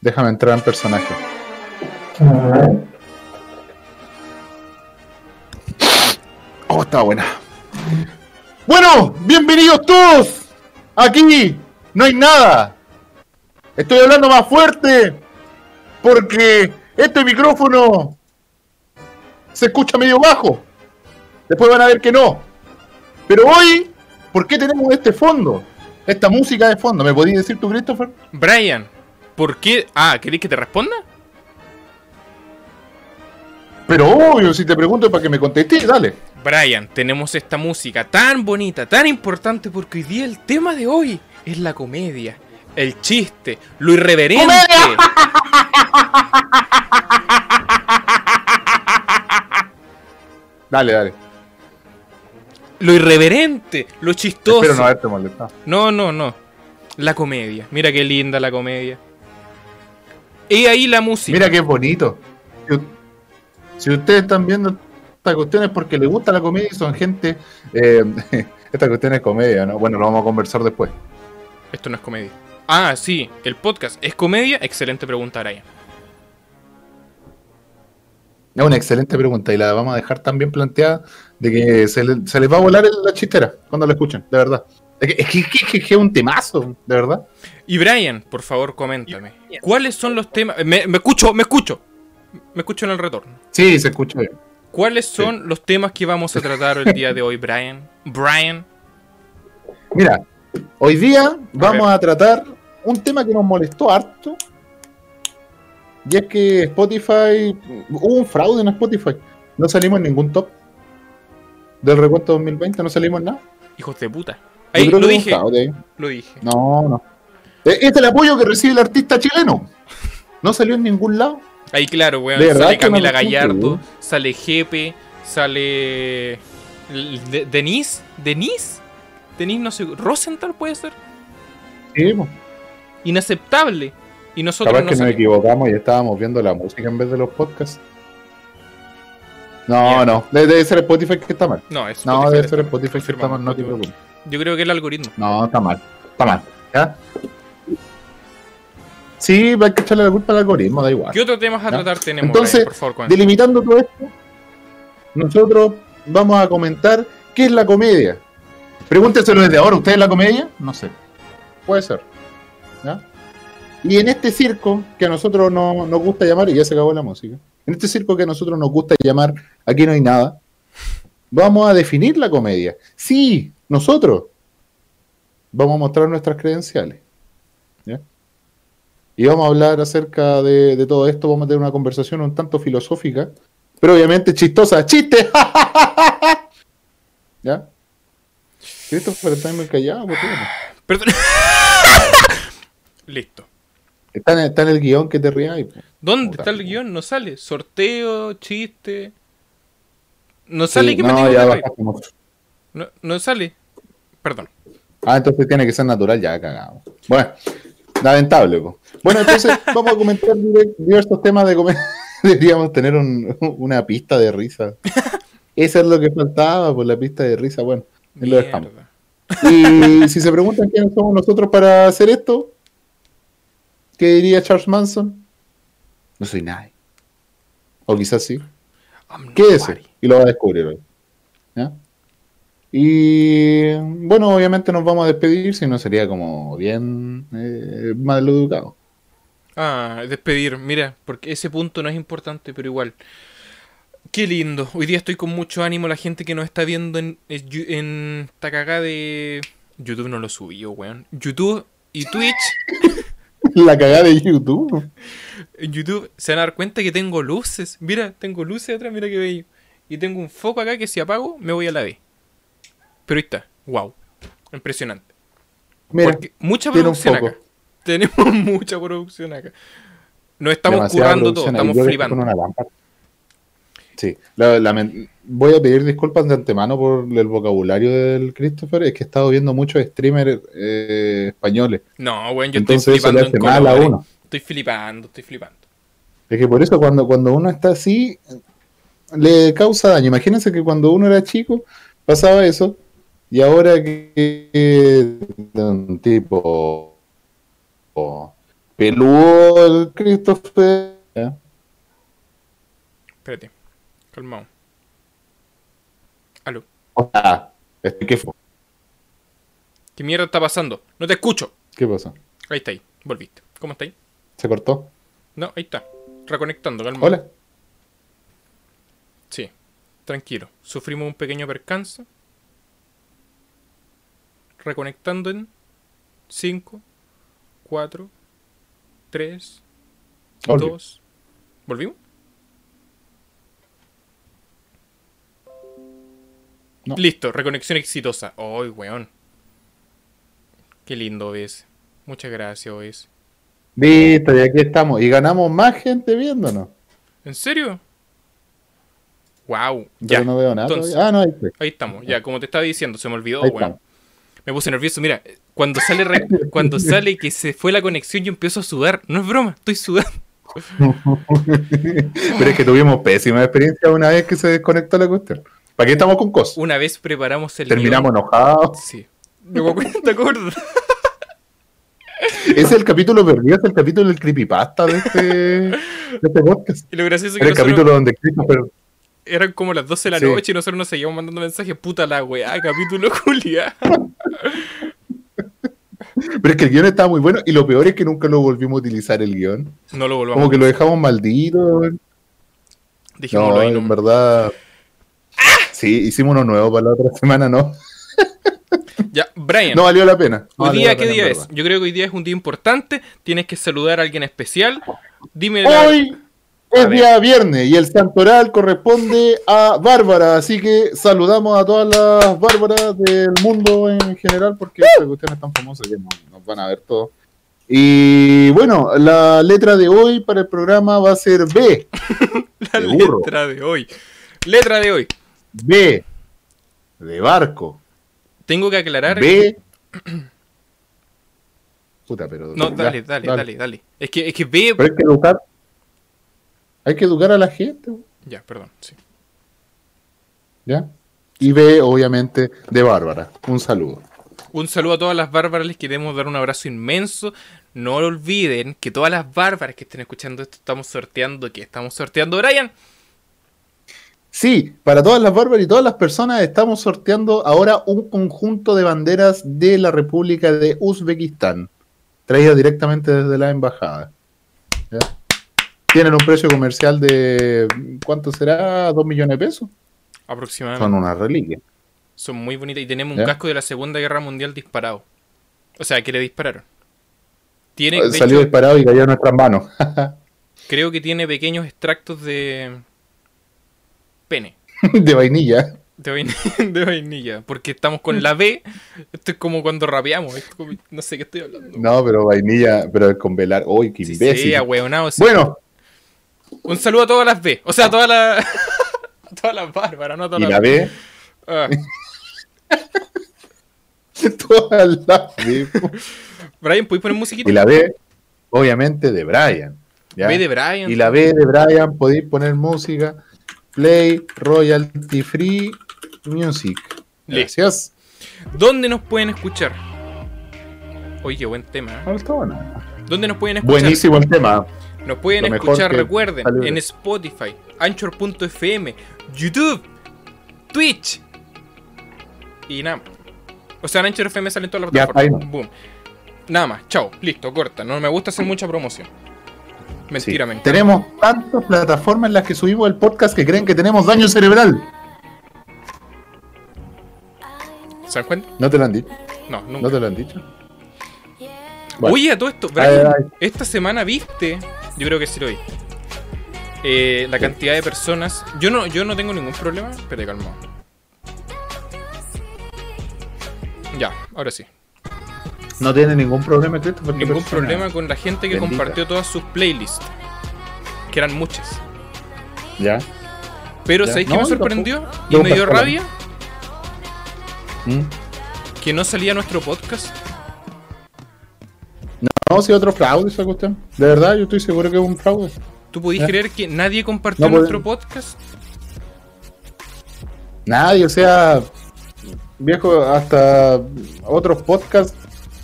Déjame entrar en personaje. Oh, está buena. Bueno, bienvenidos todos. Aquí no hay nada. Estoy hablando más fuerte porque este micrófono se escucha medio bajo. Después van a ver que no. Pero hoy, ¿por qué tenemos este fondo? Esta música de fondo. ¿Me podías decir tú, Christopher? Brian, ¿por qué? Ah, ¿queréis que te responda? Pero obvio, si te pregunto para que me contestes, dale. Brian, tenemos esta música tan bonita, tan importante, porque hoy día el tema de hoy es la comedia, el chiste, lo irreverente. Dale, dale. Lo irreverente, lo chistoso. Espero no haberte molestado. No, no, no. La comedia. Mira qué linda la comedia. Y ahí la música. Mira qué bonito. Si, ustedes están viendo estas cuestiones porque les gusta la comedia y son gente. Eh, esta cuestión es comedia, ¿no? Bueno, lo vamos a conversar después. Esto no es comedia. Ah, sí, el podcast es comedia. Excelente pregunta, Brian. Es una excelente pregunta y la vamos a dejar tan bien planteada de que se, le- se les va a volar la chistera cuando la escuchen, de verdad. Es que es, que- es que- un temazo, de verdad. Y Brian, por favor, coméntame. ¿Cuáles son los temas? Me, me escucho, me escucho. Me escucho en el retorno. Sí, se escucha bien. ¿Cuáles son los temas que vamos a tratar el día de hoy, Brian? Brian. Mira, hoy día vamos a tratar un tema que nos molestó harto. Y es que Spotify, hubo un fraude en Spotify. No salimos en ningún top del recuento 2020, no salimos en nada. Hijos de puta. Ahí lo dije. Lo dije. No, no. Eh, Este es el apoyo que recibe el artista chileno. No salió en ningún lado. Ahí claro, weón. Sale no Camila siento, Gallardo, sale Jepe, sale. De- Denise. ¿Denise? Denise, no sé. Rosenthal puede ser. Sí, po. Inaceptable. Y nosotros Capaz no que nos equivocamos y estábamos viendo la música en vez de los podcasts. No, no. Debe, debe ser Spotify que está mal. No, es No, Spotify, debe está ser Spotify que está mal, no te preocupes. Yo creo que el algoritmo. No, está mal. Está mal. ¿Ya? Sí, hay que echarle la culpa al algoritmo, da igual. ¿Qué otros temas a Ya. tratar tenemos, Entonces? Por favor. Delimitando todo esto, nosotros vamos a comentar qué es la comedia. Pregúntenselo desde ahora, ¿usted es la comedia? No sé. Puede ser. ¿Ya? Y en este circo que a nosotros no, nos gusta llamar, y ya se acabó la música, en este circo que a nosotros nos gusta llamar Aquí no hay nada, vamos a definir la comedia. Sí, nosotros vamos a mostrar nuestras credenciales. ¿ya? Y vamos a hablar acerca de, de todo esto, vamos a tener una conversación un tanto filosófica, pero obviamente chistosa. ¡Chiste! ¿Ya? Christopher está muy callado. Perdón. Listo. Está en, está en el guion que te rías. ¿Dónde está el guion? No sale. Sorteo, chiste. No sale Sí, que me no, tengo ya que reír. No, no sale. Perdón. Ah, entonces tiene que ser natural, ya cagamos. Bueno, lamentable. po. Bueno, entonces vamos a comentar diver- diversos temas de comedia. Deberíamos tener un- una pista de risa. Eso es lo que faltaba, por la pista de risa. Bueno, lo dejamos. Y si se preguntan quiénes somos nosotros para hacer esto, ¿qué diría Charles Manson? No soy nadie. O quizás sí. Quédese y lo va a descubrir hoy. ¿Ya? Y bueno, obviamente nos vamos a despedir, si no sería como bien eh, mal educado. Ah, despedir. Mira, porque ese punto no es importante, pero igual. Qué lindo. Hoy día estoy con mucho ánimo. La gente que nos está viendo en, esta cagada de. YouTube no lo subió, weón. YouTube y Twitch. La cagada de YouTube. En YouTube se van a dar cuenta que tengo luces. Mira, tengo luces atrás, mira qué bello. Y tengo un foco acá que si apago me voy a la B. Pero ahí está. Wow. Impresionante. Mira, Porque mucha producción acá. Tenemos mucha producción acá. Nos estamos demasiada currando todo, estamos flipando. con una lámpara. Sí, la- voy a pedir disculpas de antemano por el vocabulario del Christopher. Es que he estado viendo muchos streamers eh, españoles. No, weón, yo Entonces estoy flipando en mal a uno. Estoy flipando, estoy flipando. Es que por eso cuando, cuando uno está así, le causa daño. Imagínense que cuando uno era chico pasaba eso, y ahora que un tipo o- peludo el Christopher. ¿ya? Espérate. Calmado. Aló. Sea, este, ¿qué fue? ¿Qué mierda está pasando? No te escucho. ¿Qué pasó? Ahí está ahí. Volviste. ¿Cómo está ahí? ¿Se cortó? No, ahí está. Reconectando, calmado. Hola. Sí. Tranquilo. Sufrimos un pequeño percance. Reconectando en 5, 4, 3, Volví. 2. ¿Volvimos? No. Listo, reconexión exitosa. ¡Ay, weón! Qué lindo OBS. Muchas gracias, OBS. Listo, y aquí estamos. Y ganamos más gente viéndonos. ¿En serio? ¡Wow! Yo Ya. no veo nada. Entonces-. Ah, no, ahí. Ahí estamos. Ya, como te estaba diciendo, se me olvidó, weón. estamos. Me puse nervioso. Mira, cuando sale, re- cuando sale que se fue la conexión, yo empiezo a sudar. No es broma, estoy sudando. Pero es que tuvimos pésima experiencia una vez que se desconectó la cuestión. ¿Para qué estamos con cosas? Una vez preparamos el Terminamos guion. enojados. Sí. No ¿te acuerdas? Ese es el capítulo perdido, es el capítulo del creepypasta de este, de este podcast. Y lo gracioso es que el nosotros- capítulo donde Christopher eran como las 12 de la Sí. noche y nosotros nos seguíamos mandando mensajes. Puta la weá, capítulo Julia. Pero es que el guion estaba muy bueno y lo peor es que nunca lo volvimos a utilizar el guion. No lo volvamos. Como que lo dejamos maldito. Dijimos No, ahí en verdad. Sí, hicimos uno nuevo para la otra semana, ¿no? Ya, Brian. No valió la pena. No Hoy día, ¿qué día es? Yo creo que hoy día es un día importante. Tienes que saludar a alguien especial. Dime. Hoy es día viernes y el santoral corresponde a Bárbara, así que saludamos a todas las Bárbaras del mundo en general porque esta cuestión es tan famosa que nos, nos van a ver todos. Y bueno, la letra de hoy para el programa va a ser B. la letra de hoy. Letra de hoy. B de barco. Tengo que aclarar. B. Puta, pero. No, dale, dale, dale, dale. Es que, es que ve. Pero hay que. Hay que educar a la gente, Ya, perdón, sí. ¿ya? Y B, obviamente, de Bárbara. Un saludo. Un saludo a todas las bárbaras, les queremos dar un abrazo inmenso. No olviden que todas las bárbaras que estén escuchando esto estamos sorteando. que estamos sorteando, Brian? Sí, para todas las bárbaras y todas las personas estamos sorteando ahora un conjunto de banderas de la República de Uzbekistán, traídas directamente desde la embajada. ¿Ya? Tienen un precio comercial de, ¿cuánto será? ¿Dos millones de pesos? Aproximadamente. Son una reliquia. Son muy bonitas y tenemos un ¿Ya? casco de la Segunda Guerra Mundial disparado. O sea, que le dispararon. Tiene, de Salió hecho, disparado y cayó en nuestras manos. creo que tiene pequeños extractos de pene. de vainilla. De vainilla, de vainilla, porque estamos con la B. Esto es como cuando rapeamos. es como- no sé qué estoy hablando. No, pero vainilla, pero con velar. ¡Uy, qué Sí, imbécil! sí, ahueonado, sí. bueno, Un saludo a todas las B. O sea, a todas las. todas las bárbaras, no a todas y las la B, Ah, todas las B. Brian, ¿puedes poner musiquita? Y la B, obviamente, de Brian. ¿ya? B de Brian. Y la B de Brian, podéis poner música. Play Royalty Free Music. Gracias. ¿Dónde nos pueden escuchar? Oye, qué buen tema. ¿eh? ¿Dónde nos pueden escuchar? Buenísimo el tema. Nos pueden Lo escuchar, recuerden, salió. en Spotify, Anchor.fm, YouTube, Twitch. Y nada más. O sea, en Anchor FM salen todas las Ya, plataformas. Boom. Nada más, chao, listo, corta. No me gusta hacer mucha promoción. Mentira, Sí. mentira. Tenemos tantas plataformas en las que subimos el podcast que creen que tenemos daño cerebral. ¿Se dan cuenta? ¿No te lo han dicho? No, nunca. ¿No te lo han dicho? Bueno. Oye, a todo esto, Brian, ay. esta semana viste, yo creo que sí lo vi. eh, la cantidad de personas. Yo no, yo no tengo ningún problema. Espérate, calmado. Ya, ahora sí. No tiene ningún problema, Christopher. Ningún persona. problema con la gente que Bendita. compartió todas sus playlists. Que eran muchas. Ya. Pero. ¿sabéis No, qué me sorprendió? tampoco. Y me dio rabia ¿Mm? que no salía nuestro podcast. No, si otro fraude esa cuestión. De verdad, yo estoy seguro que es un fraude. ¿Tú podís Ya. creer que nadie compartió No nuestro pueden. podcast? Nadie, o sea, viejo, hasta otros podcasts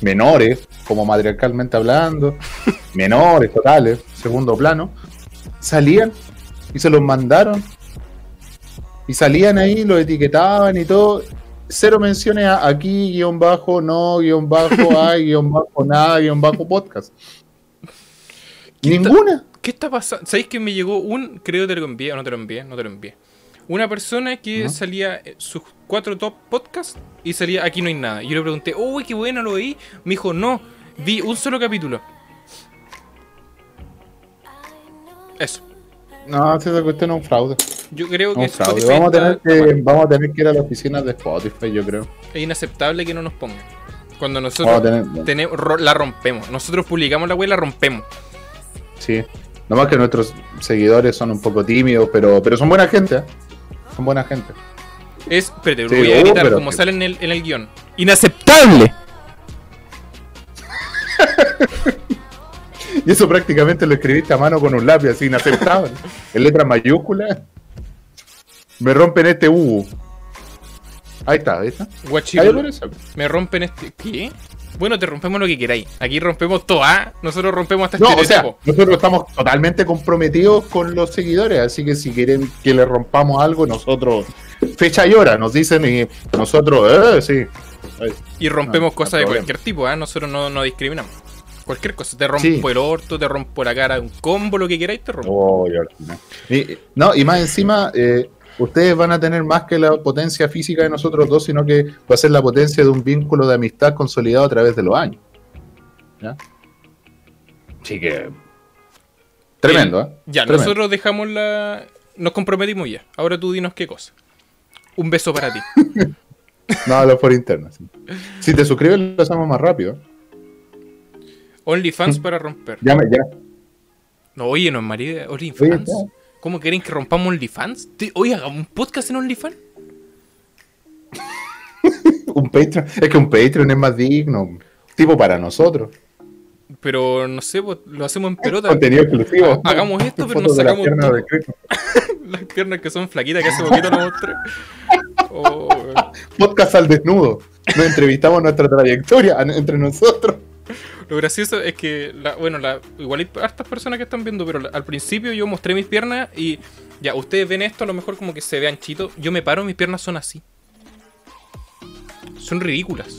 menores, como matriarcalmente hablando, menores, totales, segundo plano, salían y se los mandaron. Y salían ahí, los etiquetaban y todo. Cero menciones a aquí, guion bajo, no, guion bajo, hay, guion bajo, nada, guion bajo, podcast. Ninguna. ¿Qué está pasando? ¿Sabéis que me llegó un, creo que te lo envié, o no te lo envié, no te lo envié? Una persona que ¿No? salía eh, sus cuatro top podcasts y salía aquí no hay nada. Y yo le pregunté, uy, qué bueno, lo veí. Me dijo, no, vi un solo capítulo. Eso. No, si esa cuestión es un fraude. Yo creo que. Spotify Vamos a, tener que, vamos a tener que ir a la oficina de Spotify, yo creo. Es inaceptable que no nos pongan. Cuando nosotros tener. tenemos, ro- la rompemos. Nosotros publicamos la web y la rompemos. Sí. Nomás que nuestros seguidores son un poco tímidos, pero, pero son buena gente. ¿eh? Son buena gente. Es, espérate, lo Sí, voy a editar pero- como sale en el, en el guion. ¡Inaceptable! Y eso prácticamente lo escribiste a mano con un lápiz, así inaceptable. en letras mayúsculas. Me rompen este U. Ahí está, ahí está. Eso. Me rompen este. ¿Qué? Bueno, te rompemos lo que queráis. Aquí rompemos todo, ¿ah? Nosotros rompemos hasta No, o sea, nosotros estamos totalmente comprometidos con los seguidores, así que si quieren que le rompamos algo, nosotros, fecha y hora, nos dicen y nosotros, eh, sí. Y rompemos no, cosas no de problema. cualquier tipo, ¿ah? Nosotros no, no discriminamos. Cualquier cosa. Te rompo Sí. el orto, te rompo la cara, un combo, lo que queráis, te rompo. Oh, y ¿no? Y, no, y más encima, eh, ustedes van a tener más que la potencia física de nosotros dos, sino que va a ser la potencia de un vínculo de amistad consolidado a través de los años. ¿Ya? Así que. Tremendo, ¿eh? Ya, Tremendo. nosotros dejamos la. Nos comprometimos ya. Ahora tú dinos qué cosa. Un beso para ti. No, lo por interno. sí. Si te suscribes, lo hacemos más rápido. OnlyFans para romper. Ya, ya. No, oye, no es María. Oye, OnlyFans. ¿Cómo quieren que rompamos OnlyFans? Oye, hagamos un podcast en OnlyFans. Un Patreon. Es que un Patreon es más digno. Tipo para nosotros. Pero no sé, pues, lo hacemos en pelota. Contenido exclusivo. Ha- hagamos esto, pero nos las sacamos piernas. Las piernas que son flaquitas que hace poquito lo mostré. Oh. Podcast al desnudo. Nos entrevistamos nuestra trayectoria entre nosotros. Lo gracioso es que, la, bueno, la, igual hay hartas personas que están viendo, pero la- al principio yo mostré mis piernas y ya, ustedes ven esto, a lo mejor como que se vean chitos. Yo me paro, mis piernas son así. Son ridículas.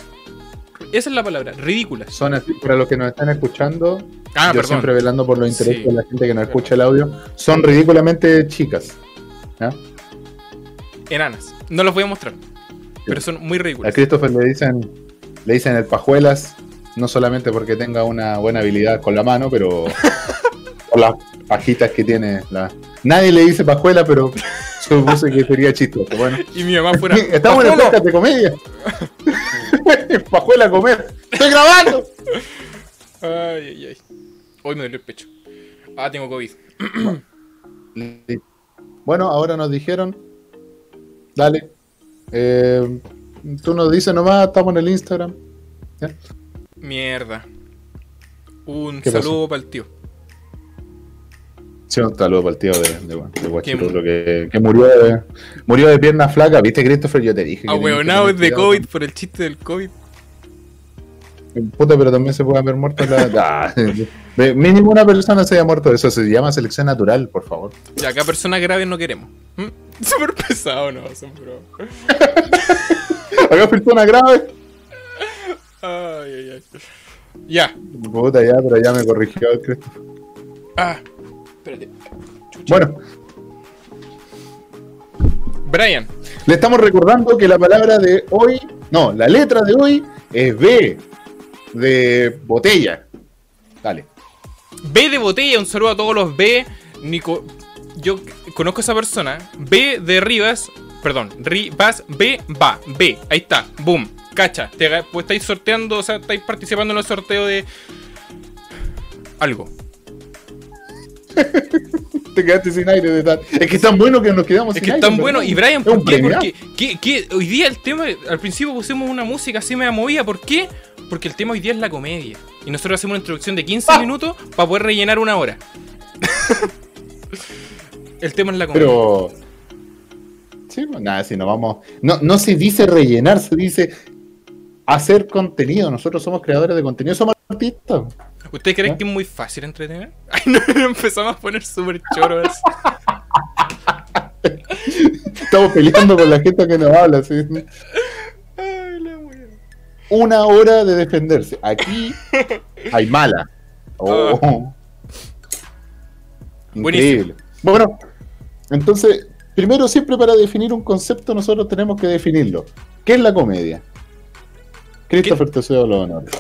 Esa es la palabra, ridículas. Son así, para los que nos están escuchando, Ah, yo perdón. siempre velando por los intereses Sí. de la gente que nos escucha el audio, son ridículamente chicas. ¿ya? Enanas. No los voy a mostrar. Pero son muy A ridículas. Christopher le dicen, le dicen el pajuelas, no solamente porque tenga una buena habilidad con la mano, pero por las pajitas que tiene. La... Nadie le dice pajuela, pero supuse que sería chistoso. Bueno, Y mi mamá fuera. estamos en podcast de comedia. pajuela a comer. ¡Estoy grabando! Ay, ay, ay. Hoy me dolió el pecho. Ah, tengo COVID. Bueno, ahora nos dijeron, dale. Eh, tú nos dices nomás, estamos en el Instagram. ¿ya? Mierda. Un saludo para el tío. Sí, un saludo para el tío de, de, que, que murió, de, murió de pierna flaca. ¿Viste, Christopher? Yo te dije. Ah, tener es de COVID por el chiste del COVID. Puta, pero también se puede haber muerto la. Ah, mínimo una persona se haya muerto. Eso se llama selección natural, por favor. Y acá personas graves no queremos. ¿Mm? Súper pesado, no, son bro. Acá persona grave. Ay, ay, ay. Ya. Puta, ya, pero ya me corrigió el. Ah, espérate. Bueno, Brian, Le estamos recordando que la palabra de hoy, no, la letra de hoy es B, de botella. Dale. B de botella, un saludo a todos los B. Nico, yo conozco a esa persona. B de Rivas, perdón, Rivas, B, va, B, ahí está, boom, cacha. Te, pues estáis sorteando, o sea, estáis participando en el sorteo de algo. Te quedaste sin aire de tal. Es que es tan bueno que nos quedamos Es sin que es aire, tan bueno. Y Brian, ¿por qué? hoy día el tema, al principio pusimos una música así media movida. ¿Por qué? Porque el tema hoy día es la comedia. Y nosotros hacemos una introducción de 15 Ah. minutos para poder rellenar una hora. el tema es la comedia. Pero. Sí, pues nada, si nos vamos. No, no se dice rellenar, se dice hacer contenido. Nosotros somos creadores de contenido. Somos artistas. ¿Ustedes creen que es muy fácil entretener? Ay, no, empezamos a poner súper choros. Estamos peleando con la gente que nos habla. ¿sí? Ay, la wea. Una hora de defenderse. Aquí hay mala. Oh. Increíble. Bueno, entonces, primero siempre para definir un concepto nosotros tenemos que definirlo. ¿Qué es la comedia? Christopher, te cedo los honores.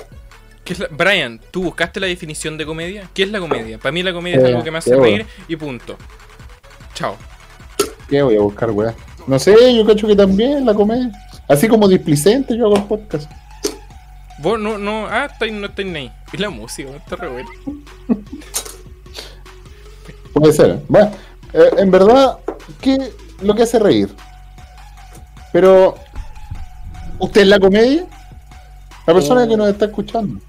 ¿Qué es la- Brian, ¿tú buscaste la definición de comedia? ¿Qué es la comedia? Para mí la comedia es Eh, algo que me hace reír y punto. Chao. ¿Qué voy a buscar, weá? No sé, yo cacho que también la comedia. Así como displicente yo hago el podcast. Vos no, no, ah, estáis- no estáis ni ahí. Y la música, está re buena. Puede ser. Bueno, eh, en verdad, ¿qué lo que hace reír? Pero, ¿usted es la comedia? La persona Oh. que nos está escuchando.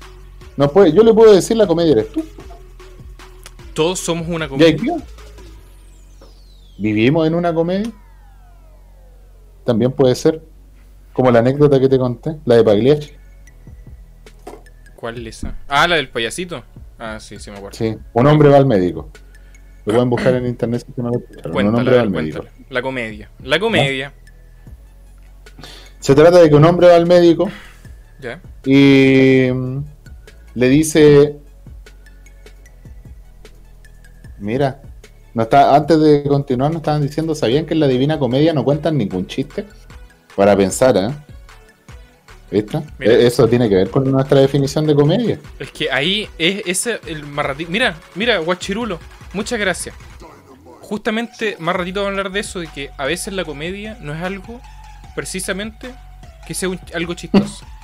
No puede, yo le puedo decir la comedia eres tú. Todos somos una ¿Y hay comedia. ¿Vivimos en una comedia? También puede ser. Como la anécdota que te conté, la de Pagliacci. ¿Cuál es esa? Ah, la del payasito. Ah, sí, sí me acuerdo. Sí, un hombre va al médico. Lo pueden buscar en internet si no lo escucharon. Un hombre va al médico. La comedia. La comedia. Se trata de que un hombre va al médico Y mm, le dice mira no está antes de continuar nos estaban diciendo sabían que en la divina comedia no cuentan ningún chiste para pensar ¿eh? ¿Viste? Mira. E- eso tiene que ver con nuestra definición de comedia Es que ahí es ese el más ratito. Mira, mira, guachirulo. Muchas gracias. Justamente más ratito vamos a hablar de eso, de que a veces la comedia no es algo precisamente que sea un- algo chistoso.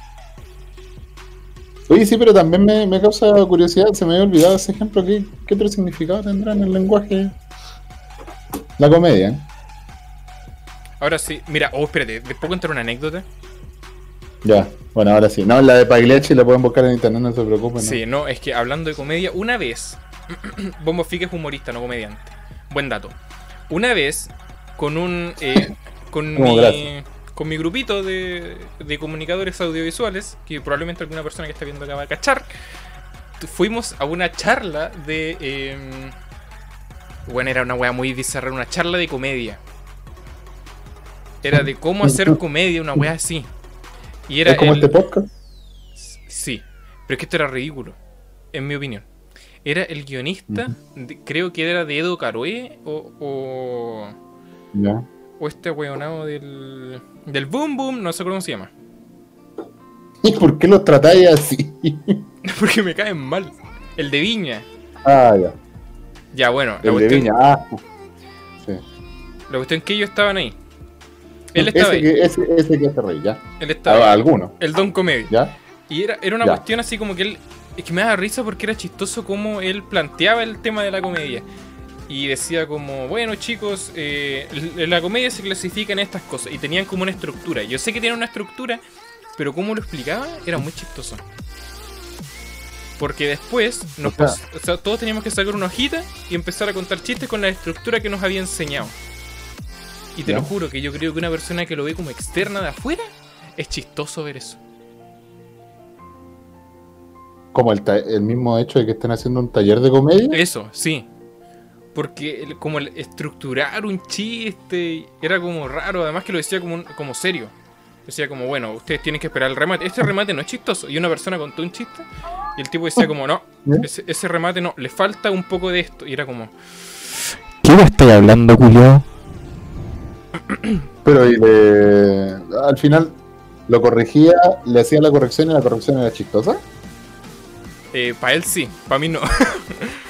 oye sí pero también me, me causa curiosidad se me había olvidado ese ejemplo ¿qué, qué otro significado tendrá en el lenguaje la comedia ¿eh? Ahora sí, mira, oh, espérate, ¿les puedo contar una anécdota? ya bueno ahora sí no la de Pagliacci la pueden buscar en internet no se preocupen ¿no? Sí, no, es que hablando de comedia, una vez, Bombo Fique es humorista, no comediante. Buen dato. Una vez, con un. eh, con, mi, gracias. Con mi grupito de, de comunicadores audiovisuales, que probablemente alguna persona que está viendo acá va a cachar, fuimos a una charla de. eh, bueno, era una wea muy bizarra, una charla de comedia. Era de cómo hacer comedia, una wea así. Y era es como el- este podcast Sí, pero es que esto era ridículo, en mi opinión. Era el guionista, de- creo que era de Edo Caroe o, o, ya o este weonado del, del Boom Boom, no sé cómo se llama. ¿Y por qué los tratáis así? Porque me caen mal. El de Viña. ah, ya. Ya, bueno, la El de cuestión, Viña. Ah, sí. la cuestión es que ellos estaban ahí. Él estaba ese, ahí, que, ese, ese que hace reír, ya. él estaba Ah, ahí. alguno, El Don Comedia. ya. Y era, era una Ya. cuestión así como que él. Es que me daba risa porque era chistoso como él planteaba el tema de la comedia. Y decía como, bueno chicos, eh, la comedia se clasifica en estas cosas. Y tenían como una estructura. Yo sé que tiene una estructura, pero como lo explicaba era muy chistoso. Porque después nos O sea- pus- o sea, todos teníamos que sacar una hojita y empezar a contar chistes con la estructura que nos había enseñado. Y te Ya. lo juro que yo creo que una persona que lo ve como externa de afuera es chistoso ver eso. Como el, el mismo hecho de que estén haciendo un taller de comedia. Eso, sí. Porque el- como el estructurar un chiste era como raro, además que lo decía como, un- como serio. Decía como, bueno, ustedes tienen que esperar el remate. Este remate no es chistoso. Y una persona contó un chiste y el tipo decía como, no, ¿Ya? ese, ese remate no, le falta un poco de esto. Y era como, ¿Qué me estoy hablando, culiao? Pero y le- al final lo corregía, le hacía la corrección y la corrección era chistosa. para él sí, para mí no.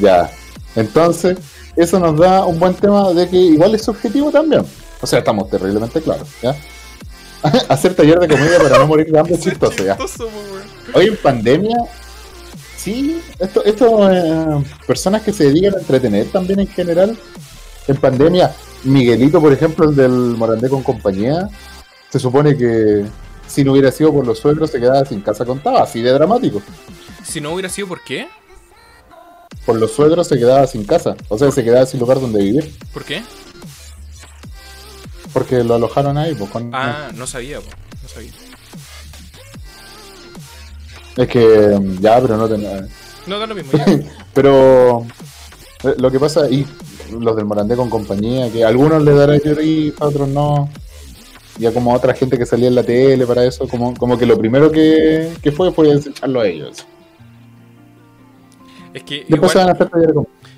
Ya. Entonces, eso nos da un buen tema de que igual es subjetivo también. O sea, estamos terriblemente claros, ¿ya? Hacer taller de comedia para no morir de hambre es chistoso, ya. Hoy en pandemia, sí, esto, esto eh, personas que se dedican a entretener también en general, en pandemia, Miguelito, por ejemplo, el del Morandé con compañía, se supone que si no hubiera sido por los suegros se quedaba sin casa contaba, así de dramático. Si no hubiera sido, ¿por qué? Por los suegros se quedaba sin casa, o sea, se quedaba sin lugar donde vivir, ¿Por qué? porque lo alojaron ahí, pues con... Ah, no sabía, po. No sabía. Es que mm, ya, pero no tenía. No, da lo mismo. ya. Pero eh, lo que pasa, y los del Morandé con compañía, que a algunos le dará Jerry, a otros no. Y a como otra gente que salía en la tele para eso, como, como que lo primero que, que fue fue desecharlo a ellos. Es que Después igual,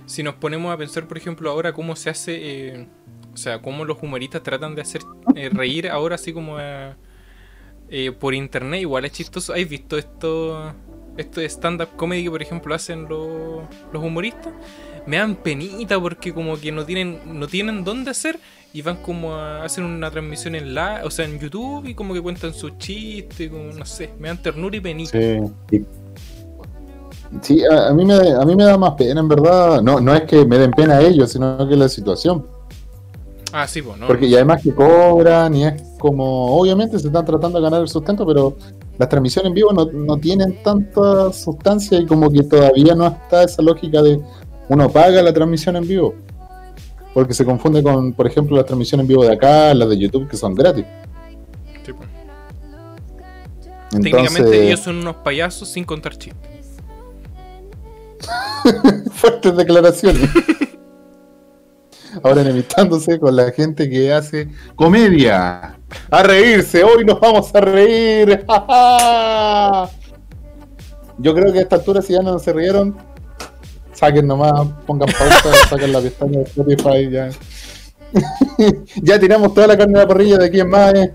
si nos ponemos a pensar, por ejemplo, ahora cómo se hace, eh, o sea, cómo los humoristas tratan de hacer eh, reír ahora así como eh, por internet, igual es chistoso. ¿Has visto esto, esto de stand-up comedy que, por ejemplo, hacen los, los humoristas? Me dan penita porque como que no tienen, no tienen dónde hacer y van como a hacer una transmisión en la, o sea, en YouTube y como que cuentan sus chistes, como no sé, me dan ternura y penita. Sí. A, a mí me, a mí me da más pena, en verdad. No, no es que me den pena a ellos, sino que la situación. Ah, sí, pues, ¿no? Porque y además que cobran y es como, obviamente se están tratando de ganar el sustento, pero las transmisiones en vivo no, no tienen tanta sustancia y como que todavía no está esa lógica de uno paga la transmisión en vivo. Porque se confunde con, por ejemplo, las transmisiones en vivo de acá, las de YouTube, que son gratis. Sí, pues. Entonces, Técnicamente ellos son unos payasos sin contar chistes. fuertes declaraciones. Ahora enemistándose con la gente que hace comedia. A reírse, hoy nos vamos a reír. ¡Ja, ja! Yo creo que a esta altura si ya no se rieron, saquen nomás, pongan pausa, saquen la pestaña de Spotify ya. ya tiramos toda la carne de la parrilla de aquí en más. eh.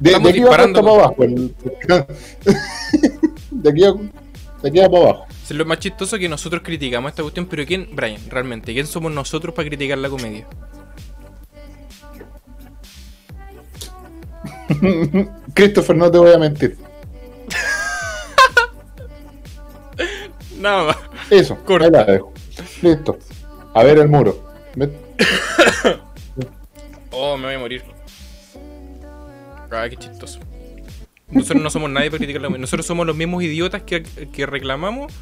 De, de aquí va para abajo. el- de, aquí a, de aquí para abajo. Es lo más chistoso que nosotros criticamos esta cuestión, pero ¿quién, Brian, realmente? ¿Quién somos nosotros para criticar la comedia? Christopher, no te voy a mentir. Nada más. Eso, Corta. ahí la dejo. Listo. A ver el muro. Oh, me voy a morir. Ah, qué chistoso. Nosotros no somos nadie para criticar la. Nosotros somos los mismos idiotas que, que reclamamos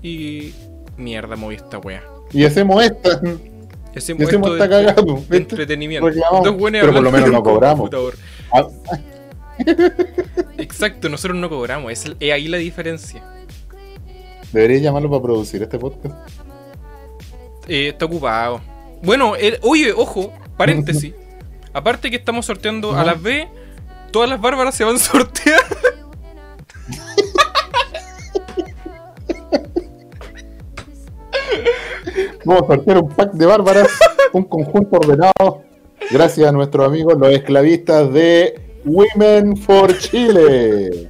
y... Mierda, moví esta wea. Y hacemos esta. Y hacemos esta de, cagada, de ¿viste? entretenimiento. Reclamamos. Dos buenos Pero por lo menos en no cobramos. Ah, Exacto, nosotros no cobramos. Es, el- es ahí la diferencia. Debería llamarlo para producir este podcast. Eh, está ocupado. Bueno, el- oye, ojo, paréntesis. Aparte que estamos sorteando a las B, todas las bárbaras se van a sortear. Vamos a sortear un pack de bárbaras, un conjunto ordenado. Gracias a nuestros amigos, los esclavistas de Women for Chile.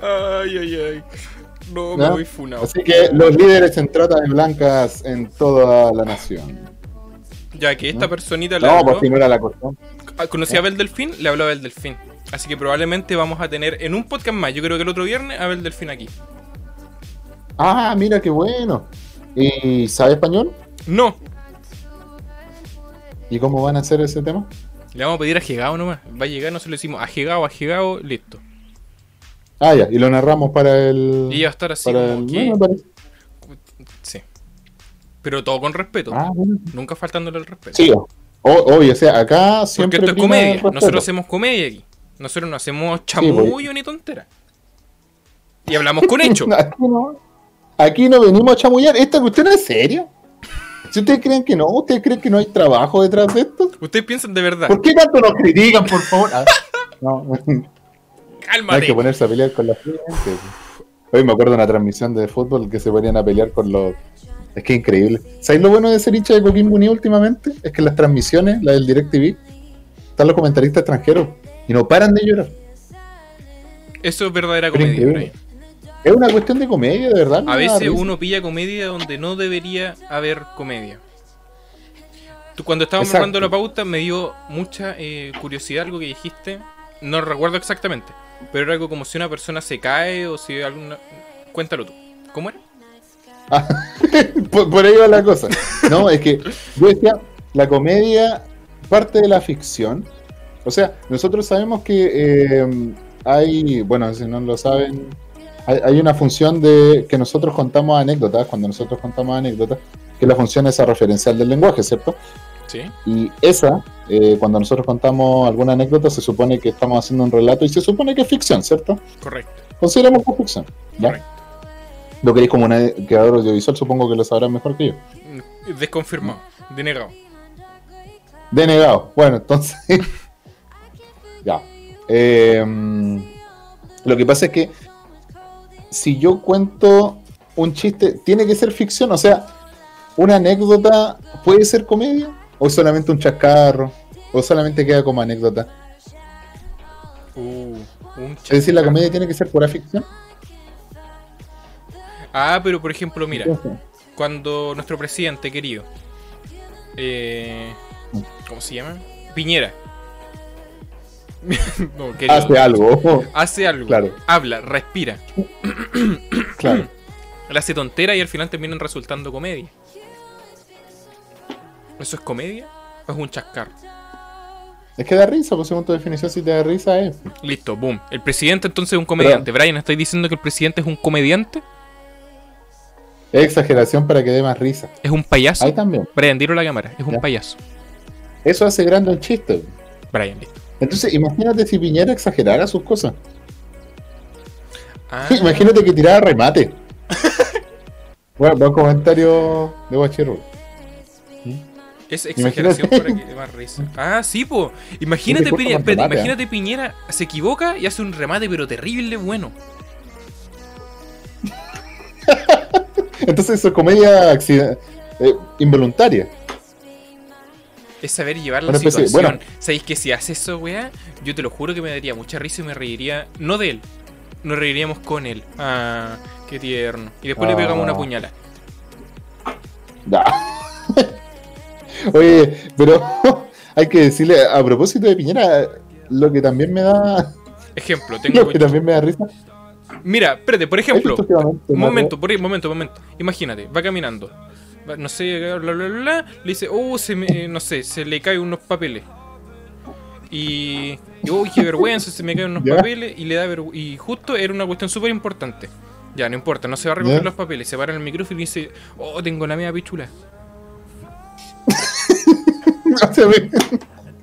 Ay, ay, ay. No, me voy funado. Así que los líderes en trata de blancas en toda la nación. Ya que esta ¿No? personita le No, habló, por si no era la cuestión. ah, conocía a Abel Delfín, le habló a Delfín. Así que probablemente vamos a tener en un podcast más, yo creo que el otro viernes, a Abel Delfín aquí. Ah, mira qué bueno. ¿Y sabe español? No, ¿Y cómo van a hacer ese tema? le vamos a pedir a Gegao nomás. Va a llegar, nosotros le decimos a Gegao, a Gegao, listo. Ah, ya, y lo narramos para el. Y va a estar así para como el- que- no, Sí. Pero todo con respeto. Ah, bueno. Nunca faltándole el respeto. Sí, obvio, o sea, acá Porque siempre. esto es comedia. Nosotros hacemos comedia aquí. Nosotros no hacemos pues. chamullo ni tontera. Y hablamos con hecho. Aquí no, aquí no venimos a chamullar. ¿Esta cuestión es seria? Si ustedes creen que no, ¿ustedes creen que no hay trabajo detrás de esto? Ustedes piensan de verdad. ¿Por qué tanto nos critican, por favor? Ah, no, hay que ponerse a pelear con la gente. Hoy me acuerdo de una transmisión de fútbol que se ponían a pelear con los. Es que es increíble. ¿Sabéis lo bueno de ser hincha de Coquimbo Unido últimamente? Es que en las transmisiones, la del DirecTV, están los comentaristas extranjeros y no paran de llorar. Eso es verdadera Pero comedia. increíble. Es una cuestión de comedia, de verdad. A veces risa. uno pilla comedia donde no debería haber comedia. Tú, cuando estábamos hablando la pauta me dio mucha eh, curiosidad algo que dijiste. No recuerdo exactamente. Pero era algo como si una persona se cae o si alguna... Cuéntalo tú. ¿Cómo era? por, por ahí va la cosa. No, es que yo decía, la comedia parte de la ficción. O sea, nosotros sabemos que eh, hay, bueno, si no lo saben, hay, hay una función de que nosotros contamos anécdotas, cuando nosotros contamos anécdotas, que la función es referencial del lenguaje, ¿cierto? ¿Sí? Y esa, eh, cuando nosotros contamos alguna anécdota, se supone que estamos haciendo un relato y se supone que es ficción, ¿cierto? Correcto. Consideramos que es ficción. ¿ya? Correcto. Lo queréis como un creador audiovisual, supongo que lo sabrán mejor que yo. Mm, Desconfirmado. Denegado. Denegado. Bueno, entonces. ya. Eh, lo que pasa es que si yo cuento un chiste, tiene que ser ficción. O sea, una anécdota puede ser comedia, o solamente un chascarro, o solamente queda como anécdota. Uh, un Es decir, la comedia tiene que ser pura ficción. Ah, pero por ejemplo, mira, cuando nuestro presidente querido, eh, ¿cómo se llama? Piñera. no, querido. hace algo. Hace algo. Claro. Habla, respira. claro. Le hace tontera y al final terminan resultando comedia. ¿Eso es comedia? ¿O es un chascarro? Es que da risa, pues según tu definición, si te da risa es. Listo, boom. El presidente entonces es un comediante. Brian, ¿estáis diciendo que el presidente es un comediante? Es exageración para que dé más risa. ¿Es un payaso? Ahí también. Brian, dilo a la cámara. Es un Ya. payaso. Eso hace grande un chiste. Brian, listo. Entonces, imagínate si Piñera exagerara sus cosas. Ah, Imagínate que tirara remate. bueno, buen comentario de Guachirro. Es exageración imagínate. para que más risa. Ah, sí, po. Imagínate, Piñera, espérate, imagínate Piñera se equivoca y hace un remate, pero terrible bueno. Entonces, eso es comedia eh, involuntaria. Es saber llevar la especie- situación. bueno. ¿Sabéis que si hace eso, weá? Yo te lo juro que me daría mucha risa y me reiría. No de él. Nos reiríamos con él. Ah, qué tierno. Y después le pegamos una Ah. puñala. Oye, pero hay que decirle, a propósito de Piñera, lo que también me da. Ejemplo, tengo. Lo que también me da risa. Mira, espérate, por ejemplo. ¿Has visto últimamente Un momento, por ahí, momento, momento. Imagínate, va caminando. Va- no sé, bla, bla, bla, bla, le dice, oh, se me, no sé, se le caen unos papeles. Y, y, uy, qué vergüenza, se me caen unos Ya. papeles. Y le da. Y justo era una cuestión súper importante. Ya, no importa, no se va a recoger Ya. los papeles. Se para en el micrófono y dice, oh, tengo la media pichula. O sea, me-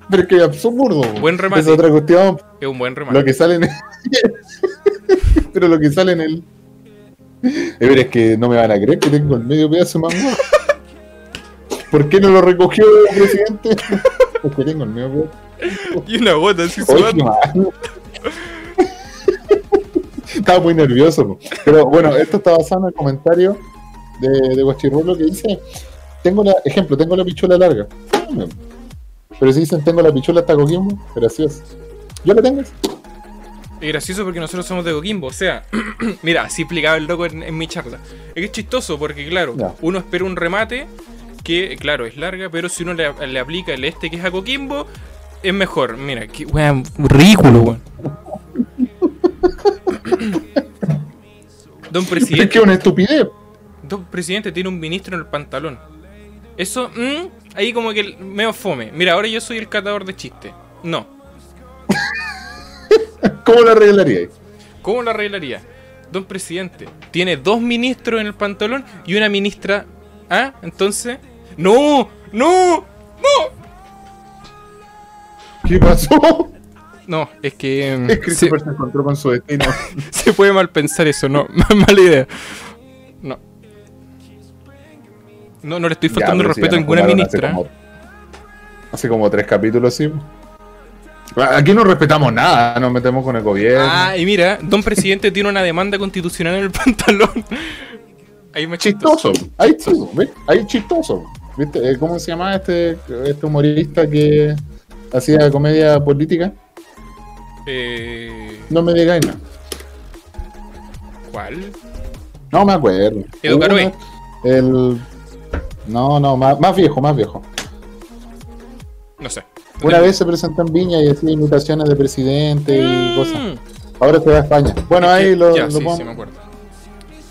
Pero es que es absurdo. Buen remate. Es otra cuestión. Es un buen remate. Lo que sale en el... Pero lo que sale en el... Eh, pero es que no me van a creer que tengo el medio pedazo más. ¿Por qué no lo recogió el presidente? Porque tengo el medio pedazo. Y una gota así. Estaba muy nervioso. Pero bueno, esto está basado en el comentario de, de Guachirrulo que dice: Tengo la, ejemplo, tengo la pichula larga. Pero si dicen tengo la pichula hasta Coquimbo, gracioso. Yo la tengo. Es gracioso porque nosotros somos de Coquimbo. O sea, mira, así explicaba el loco en, en mi charla. Es que es chistoso porque, claro, Ya. uno espera un remate que, claro, es larga, pero si uno le, le aplica el este que es a Coquimbo, es mejor. Mira, que weón, ridículo, weón. Don Es presidente, que es una estupidez. don presidente tiene un ministro en el pantalón. Eso, mm, ahí como que medio fome. Mira, ahora yo soy el catador de chistes. No. ¿Cómo la arreglaría? ¿Cómo lo arreglaría? Don presidente, tiene dos ministros en el pantalón y una ministra. ¿Ah? Entonces. ¡No! ¡No! ¿Qué pasó? No, es que. Es se, Christopher se encontró con su destino. se puede mal pensar eso, no. Mala idea. No, no le estoy faltando el si respeto a ninguna ministra. Hace como, hace como tres capítulos, sí. Aquí no respetamos nada, nos metemos con el gobierno. Ah, y mira, don presidente tiene una demanda constitucional en el pantalón. Ahí me chistoso. Ahí chistoso. Ahí chistoso. ¿Viste? Eh, ¿Cómo se llama este, este humorista que hacía comedia política? Eh, No me digáis nada. ¿Cuál? No me acuerdo. Edo Caroe. El. No, no, más, más viejo, más viejo. No sé. Una vez se presentó en Viña y hacía imitaciones de presidente y cosas. Mm. Ahora se va a España. Bueno, ahí lo, Ya, lo sí, sí, me acuerdo.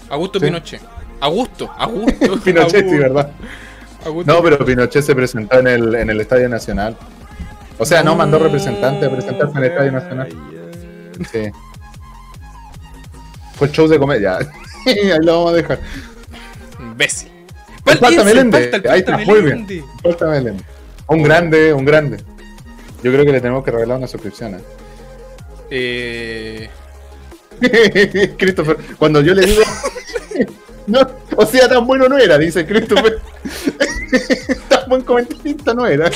Augusto Sí. Pinochet. Augusto, Augusto. Pinochet, sí, Augusto, ¿verdad? Augusto. No, pero Pinochet se presentó en el, en el Estadio Nacional. O sea, no mandó representante a presentarse en el Estadio Nacional. Sí. Fue show de comedia. Ahí lo vamos a dejar. Imbécil. Meléndez. falta el Ahí está, muy bien. Belén. Un grande, un grande. Yo creo que le tenemos que regalar una suscripción. ¿eh? Eh, Christopher, cuando yo le digo. no, o sea, tan bueno no era, dice Christopher. tan buen comentarista no era.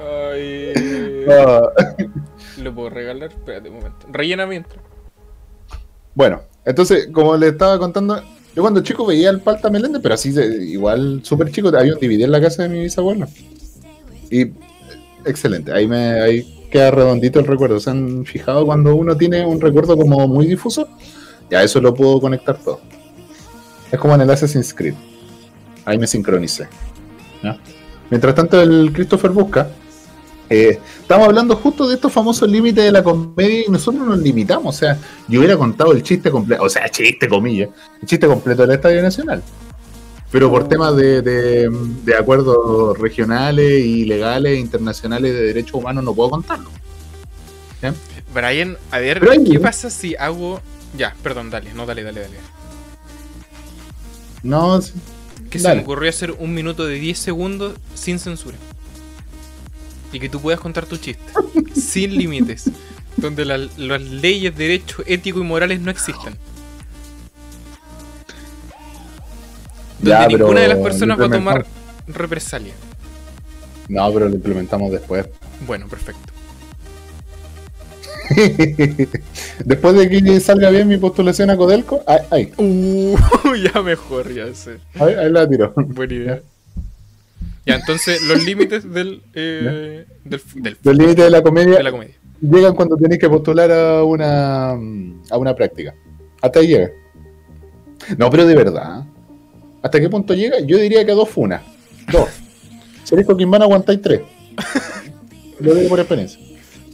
ay, Ah, ¿Lo puedo regalar? Espérate un momento. Rellena mientras. bueno, entonces, como le estaba contando, yo cuando chico veía el Palta Meléndez, pero así, de- igual súper chico, había un DVD en la casa de mi bisabuelo. Y excelente, ahí, me, ahí queda redondito el recuerdo. ¿Se han fijado cuando uno tiene un recuerdo como muy difuso? Ya eso lo puedo conectar todo. Es como en el Assassin's Creed. Ahí me sincronicé. Mientras tanto, el Christopher busca. Eh, estamos hablando justo de estos famosos límites de la comedia y nosotros nos limitamos. O sea, yo hubiera contado el chiste completo, o sea, chiste, comillas, el chiste completo del Estadio Nacional. Pero por temas de, de- de acuerdos regionales y legales, internacionales de derechos humanos, no puedo contarlo. Brian, a ver, ¿qué pasa si hago. Ya, perdón, dale, no, dale, dale, dale. No, sí. Que se me ocurrió hacer un minuto de 10 segundos sin censura. Y que tú puedas contar tu chiste. sin límites. Donde la- las leyes, derechos éticos y morales no existen. Donde Ya, ninguna de las personas va a tomar represalia. No, pero lo implementamos después. Bueno, perfecto. después de que salga bien mi postulación a Codelco, ahí, Uh, ya mejor, ya sé. ahí, ahí la tiro. Buena idea. Ya, entonces, los límites del, eh, del, del- Los límites de la comedia de la comedia. llegan cuando tenéis que postular a una a una práctica. Hasta ahí llega. No, pero de verdad. ¿Hasta qué punto llega? Yo diría que dos funas. Dos. Si eres Coquimbano aguantáis tres. Lo digo por experiencia.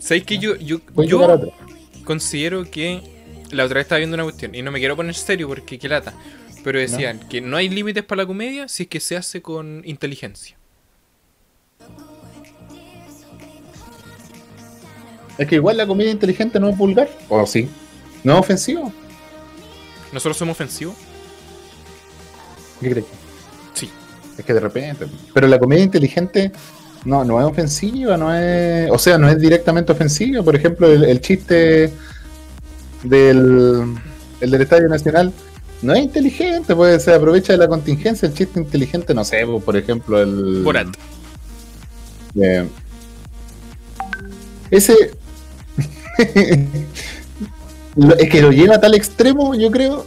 ¿Sabéis que yo, yo, a yo a considero que la otra vez estaba viendo una cuestión y no me quiero poner serio porque qué lata. Pero decían que no hay límites para la comedia si es que se hace con inteligencia. Es que igual la comedia inteligente no es vulgar. ¿O sí? ¿No es ofensivo? ¿Nosotros somos ofensivos? ¿Qué crees? Sí. Es que de repente. Pero la comedia inteligente no, no es ofensiva, no es. O sea, no es directamente ofensiva. Por ejemplo, el, el chiste del, el del Estadio Nacional no es inteligente, pues se aprovecha de la contingencia. El chiste inteligente, no sé, pues, por ejemplo, el. Borat. eh, ese. Es que lo lleva a tal extremo, yo creo,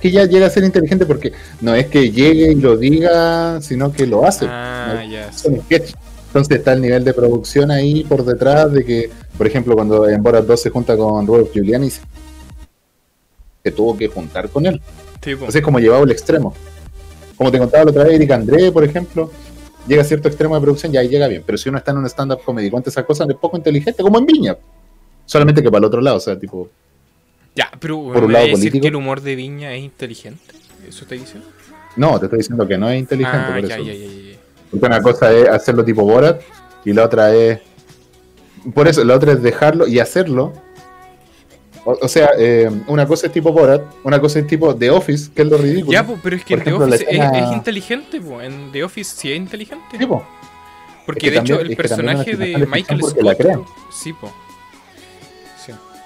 que ya llega a ser inteligente porque no es que llegue y lo diga, sino que lo hace. Ah, ¿no? Entonces está el nivel de producción ahí por detrás de que, por ejemplo, cuando en Borat 2 se junta con Robert Giuliani, se tuvo que juntar con él. Sí, po. Entonces es como llevado al extremo. Como te contaba la otra vez, Eric André, por ejemplo, llega a cierto extremo de producción y ahí llega bien. Pero si uno está en un stand-up comedy cuenta esas cosas, es poco inteligente, como en Viña. Solamente que para el otro lado, o sea, tipo, Ya, pero un ¿me vas a lado decir político. que el humor de Viña es inteligente? ¿Eso te diciendo? no, te estoy diciendo que no es inteligente ah, por ya, eso. ya, ya. Porque una cosa es hacerlo tipo Borat y la otra es. Por eso, la otra es dejarlo y hacerlo. O, o sea, eh, una cosa es tipo Borat, una cosa es tipo The Office, que es lo ridículo. Ya, po, pero es que Por The ejemplo, Office es- escena- es, inteligente, po. En The Office sí es inteligente. Sí, po. Porque Es que de hecho el personaje de Michael porque la Scott. crean. Sí, po.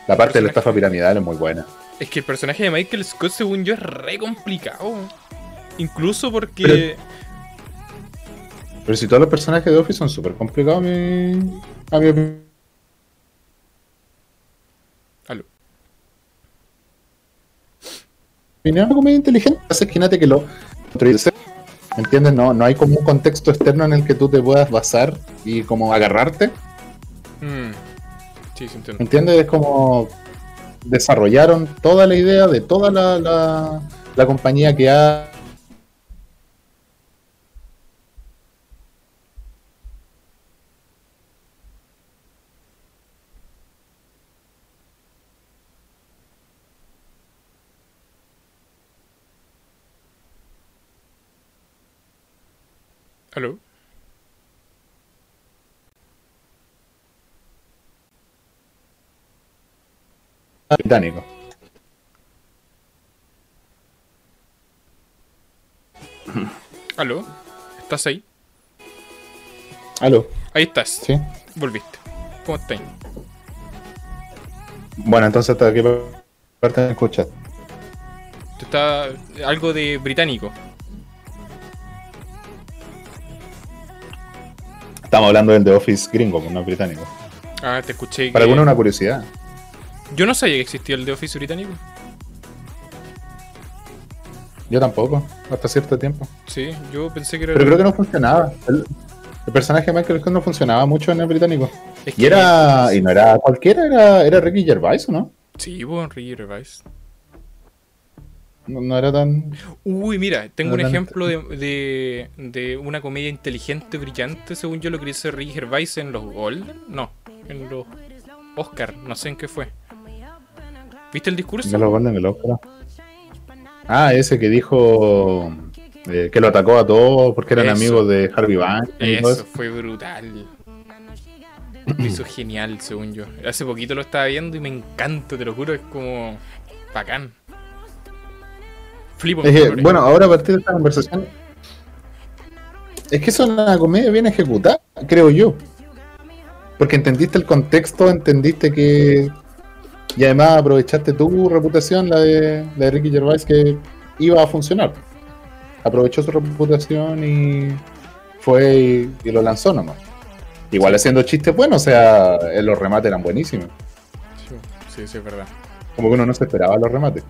La parte de la estafa piramidal es muy buena. Es que el personaje de Michael Scott, según yo, es re complicado. Incluso porque. Pero si todos los personajes de Office son súper complicados, a mi, a mi opinión. Aló. Una comedia inteligente hace que lo. ¿Me entiendes? No, no hay como un contexto externo en el que tú te puedas basar y como agarrarte. Mm. Sí, sí, entiendo. ¿Me entiendes? Es como desarrollaron toda la idea de toda la, la, la compañía que ha. Aló. Británico. Aló. ¿Estás ahí? Aló, Ahí estás. ¿sí? Volviste. ¿Cómo estás? Bueno, entonces hasta qué parte me escuchas. Está algo de británico. Estamos hablando del The Office gringo, pues, no británico. Ah, te escuché. Para que- algunos una curiosidad. Yo no sabía que existía el de Office británico. Yo tampoco, hasta cierto tiempo. Sí, yo pensé que era. Pero creo que no funcionaba. El, el personaje de Michael Scott no funcionaba mucho en el británico. Es Y que- era. Y no era cualquiera, era, era Ricky Gervais, ¿o no? Sí, hubo Ricky Gervais. No, no era tan. Uy, mira, tengo un ejemplo de, de, de una comedia inteligente, brillante, según yo lo quería hacer Ricky Gervais en los Golden. No, en los Oscar, no sé en qué fue. ¿Viste el discurso? No lo el Oscar. Ah, ese que dijo. eh, que lo atacó a todos porque eran Eso. amigos de Harvey todo Eso eso. fue brutal. Lo hizo genial, según yo. Hace poquito lo estaba viendo y me encanta, te lo juro, es como bacán. Flipo. Bueno, ahora a partir de esta conversación. Es que eso es una comedia bien ejecutada, creo yo. Porque entendiste el contexto, entendiste que. Y además aprovechaste tu reputación, la de, la de Ricky Gervais, que iba a funcionar. Aprovechó su reputación y fue y, y lo lanzó nomás. Igual haciendo chistes buenos, o sea, eh, los remates eran buenísimos. Sí, sí, sí, es verdad. Como que uno no se esperaba los remates.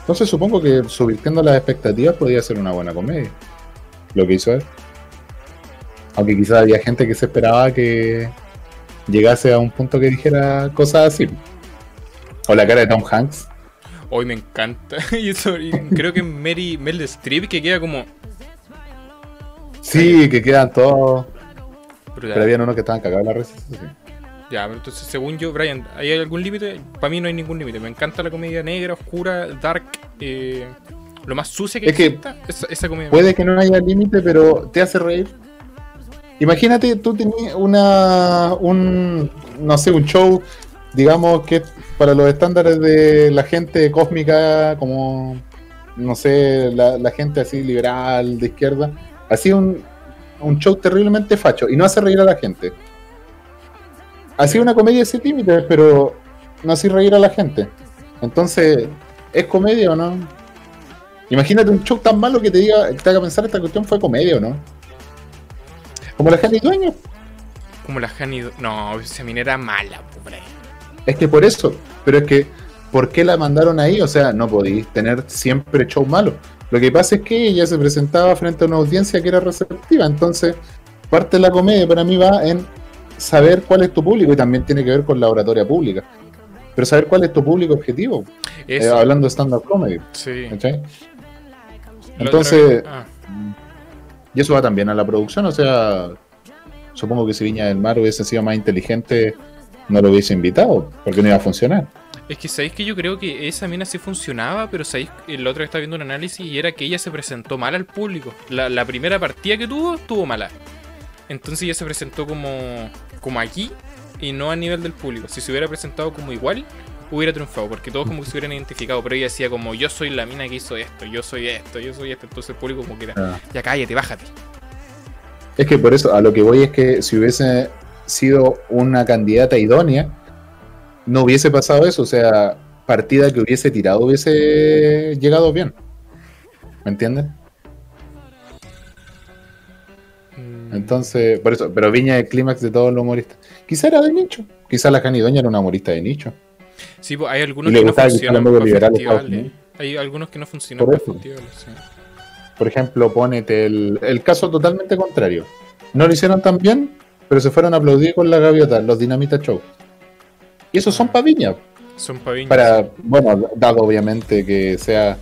Entonces supongo que subvirtiendo las expectativas podía ser una buena comedia. Lo que hizo él. Aunque quizás había gente que se esperaba que llegase a un punto que dijera cosas así. O la cara de Tom Hanks. Hoy me encanta. y eso, y creo que Mary Mel Streep que queda como. Sí, que quedan todos. Pero habían unos que estaban cagados en la sí. Ya, pero entonces, según yo, Brian, ¿hay algún límite? Para mí no hay ningún límite. Me encanta la comedia negra, oscura, dark. eh, lo más sucia que Es que esa comedia. Puede que no haya límite, pero te hace reír. Imagínate, tú tenías una, un, no sé, un show, digamos que para los estándares de la gente cósmica, como, no sé, la, la gente así liberal, de izquierda, así un, un show terriblemente facho y no hace reír a la gente. Así una comedia sin límites, pero no hace reír a la gente. Entonces, ¿es comedia o no? Imagínate un show tan malo que te diga, te haga pensar esta cuestión fue comedia o no. Como la gente dueño. Como la Honey. No, esa mina era mala, po, Brian. Es que por eso. Pero es que, ¿por qué la mandaron ahí? O sea, no podéis tener siempre show malo. Lo que pasa es que ella se presentaba frente a una audiencia que era receptiva. Entonces, parte de la comedia para mí va en saber cuál es tu público y también tiene que ver con la oratoria pública. Pero saber cuál es tu público objetivo. eh, hablando de stand-up comedy. sí. Entonces, ah, Y eso va también a la producción, o sea, supongo que si Viña del Mar hubiese sido más inteligente, no lo hubiese invitado, porque no iba a funcionar. es que sabéis que yo creo que esa mina sí funcionaba, pero sabéis, el otro que estaba viendo un análisis y era que ella se presentó mal al público. La, la primera partida que tuvo, estuvo mala. Entonces ella se presentó como, como aquí y no a nivel del público. Si se hubiera presentado como igual, hubiera triunfado, porque todos como que se hubieran identificado, pero ella decía como yo soy la mina que hizo esto, yo soy esto, yo soy esto, entonces el público como que era, Ah. ya cállate, bájate. Es que por eso, a lo que voy es que si hubiese sido una candidata idónea, no hubiese pasado eso, o sea, partida que hubiese tirado hubiese llegado bien. ¿Me entiendes? Mm, Entonces, por eso, pero Viña es el clímax de todos los humoristas. Quizá era de nicho, quizá la Canidoña era una humorista de nicho. Sí, pues, hay algunos que no funcionan para festivales. Hay algunos que no funcionan Por para eso. festivales, sí. Por ejemplo, ponete el, el caso totalmente contrario. No lo hicieron tan bien, pero se fueron a aplaudir con la gaviota, los Dinamita Show. Y esos son paviña. Son paviñas. Para, bueno, dado obviamente que sea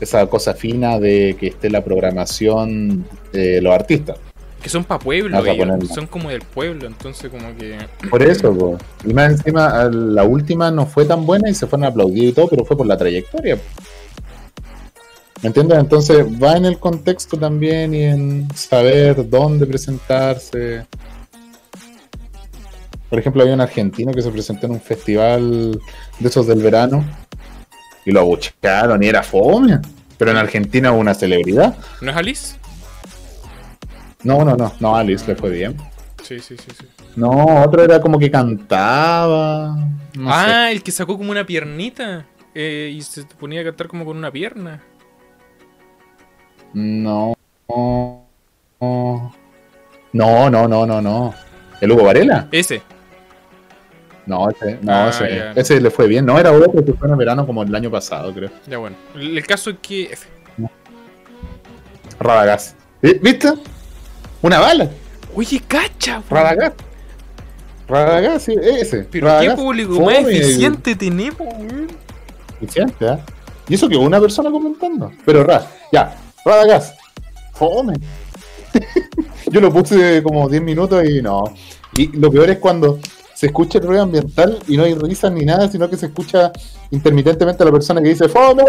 esa cosa fina de que esté la programación de los artistas. Que son para pueblo, ellos, son como del pueblo, entonces como que... Por eso, po. y más encima, la última no fue tan buena y se fueron a aplaudir y todo, pero fue por la trayectoria. ¿Me entiendes? Entonces va en el contexto también y en saber dónde presentarse. Por ejemplo, había un argentino que se presentó en un festival de esos del verano y lo abuchearon y era fome. Pero en Argentina hubo una celebridad. ¿No es Alice? No, no, no, no, Alice le fue bien. Sí, sí, sí, sí. No, otro era como que cantaba. No sé. ah, el que sacó como una piernita. eh, y se ponía a cantar como con una pierna. No, no, no, no, no, no. ¿El Hugo Varela? Ese. No, ese, no, Ah, ese, ya. ese le fue bien. No, era otro que fue en el verano como el año pasado, creo. Ya bueno. El, caso es que. F. Radagast. ¿Eh? ¿Viste? Una bala. Oye, cacha. Radagast. Radagast, sí, ese. Pero Radagast. qué público más eficiente tenemos, weón. Eficiente, ¿ah? Y eso que una persona comentando. Pero Ra, ya, Radagast. Fome. Yo lo puse como 10 minutos y no. Y lo peor es cuando se escucha el ruido ambiental y no hay risas ni nada, sino que se escucha intermitentemente a la persona que dice ¡Fome!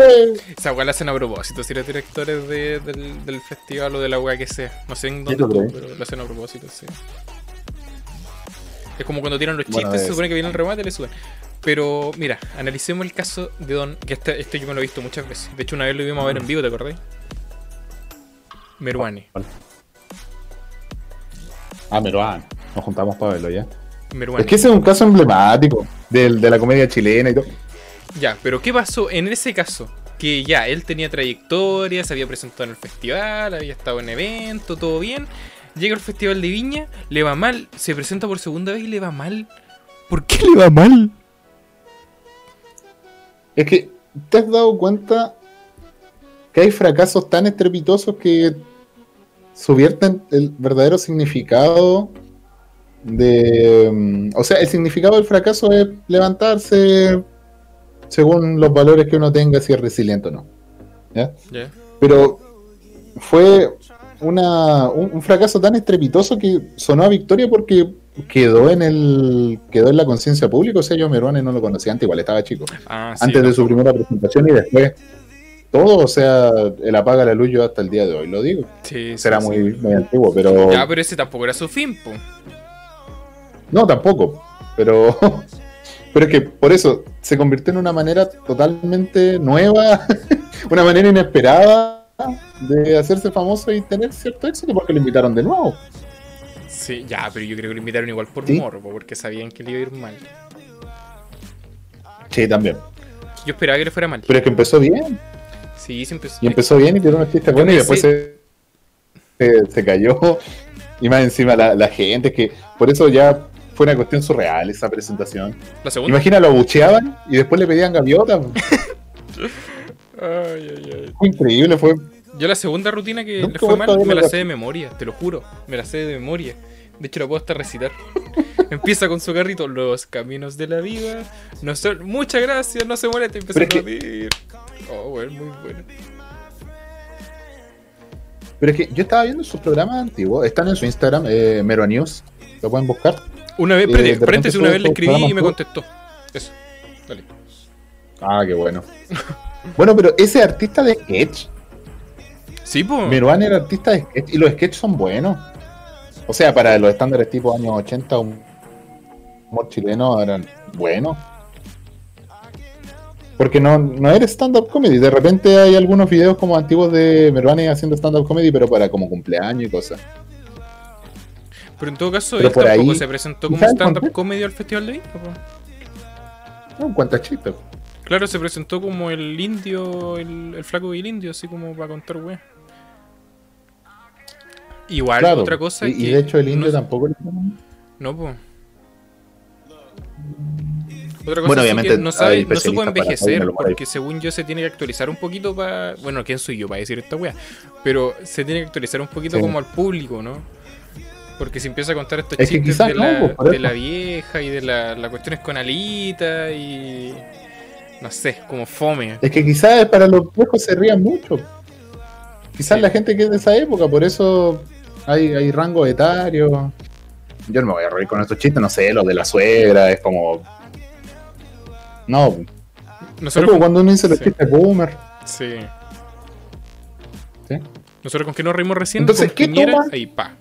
Esa weá la hacen a propósito, si los directores de- del, del festival o de la weá que sea. No sé en dónde, pero lo hacen a propósito, sí. Es como cuando tiran los Bueno, chistes, se supone que viene el remate y le suben. Pero mira, analicemos el caso de Don, que este, este yo me lo he visto muchas veces. De hecho, una vez lo vimos a ver en vivo, ¿te acordás? Meruane. Ah, Meruán. Nos juntamos para verlo ya. Meruane. Es que ese es un caso emblemático del- de la comedia chilena y todo. Ya, pero ¿qué pasó en ese caso? Que ya, él tenía trayectoria, se había presentado en el festival, había estado en evento, todo bien. Llega al festival de Viña, le va mal, se presenta por segunda vez y le va mal. ¿Por qué le va mal? Es que, ¿te has dado cuenta que hay fracasos tan estrepitosos que subvierten el verdadero significado de... mm, O sea, el significado del fracaso es levantarse según los valores que uno tenga, si es resiliente o no. ¿ya? Pero fue una, un, un fracaso tan estrepitoso que sonó a victoria porque quedó en el quedó en la conciencia pública. O sea, yo Meruane no lo conocía antes, igual estaba chico Ah, sí. antes no. de su primera presentación y después todo, o sea, el apaga la luz yo hasta el día de hoy lo digo. Sí, Será sí. muy, muy antiguo, pero Ya, pero ese tampoco era su fin, po. No tampoco, pero pero es que por eso se convirtió en una manera totalmente nueva, una manera inesperada de hacerse famoso y tener cierto éxito porque lo invitaron de nuevo. Sí, ya, pero yo creo que lo invitaron igual por Sí. morbo, porque sabían que le iba a ir mal. Sí, también. Yo esperaba que le fuera mal. Pero es que empezó bien, Sí, siempre. y empezó bien y tiene unos chistes buenos y después se, se, se cayó. Y más encima la, la gente, que por eso ya fue una cuestión surreal esa presentación. La segunda. Imagina, lo abucheaban y después le pedían gaviotas. Ay, ay, ay. Fue increíble, fue. Yo la segunda rutina que Nunca le fue mal me la sé de memoria, te lo juro. Me la sé de memoria. De hecho, la puedo hasta recitar. Empieza con su carrito, los caminos de la vida. No son... Muchas gracias, no se moleste. Empieza a que-. Oh, bueno, muy bueno. Pero es que yo estaba viendo sus programas antiguos, están en su Instagram, eh, Mero News, lo pueden buscar. Una vez, Eh, paréntesis, una vez le escribí y me contestó. Eso. Dale. Ah, qué bueno. bueno, pero ese artista de sketch, Sí, pues. Meruán era artista de sketch y los sketches son buenos. O sea, para los estándares tipo años 80, un humor chileno eran buenos. Porque no, no era stand-up comedy. De repente hay algunos videos como antiguos de Meruane haciendo stand-up comedy, pero para como cumpleaños y cosas. Pero en todo caso, él por tampoco ahí- se presentó como stand-up comedy al Festival de Viña. No, cuántas chistes. Claro, se presentó como el indio, el, el flaco y el indio, así como para contar weá. Igual, Claro. otra cosa y, que. y de hecho el indio no, tampoco le No, pues. Otra cosa Bueno, obviamente que no, sabe, no supo envejecer, para- porque según yo se tiene que actualizar un poquito para... Bueno, ¿quién soy yo para decir esta wea? Pero se tiene que actualizar un poquito Sí. como al público, ¿no? Porque si empieza a contar estos Es chistes de, no, la, pues, de la vieja y de la, la cuestiones con Alita y... No sé, como fome. Es que quizás para los viejos se rían mucho. Quizás Sí. la gente que es de esa época, por eso hay, hay rango etario. Yo no me voy a reír con estos chistes, no sé, lo de la suegra, es como. No, es Nosotros como cuando uno dice los sí. chistes boomer. Sí. ¿Sí? Nosotros con que nos reímos recién, Entonces, con ¿qué Piñera, toma? ahí pa.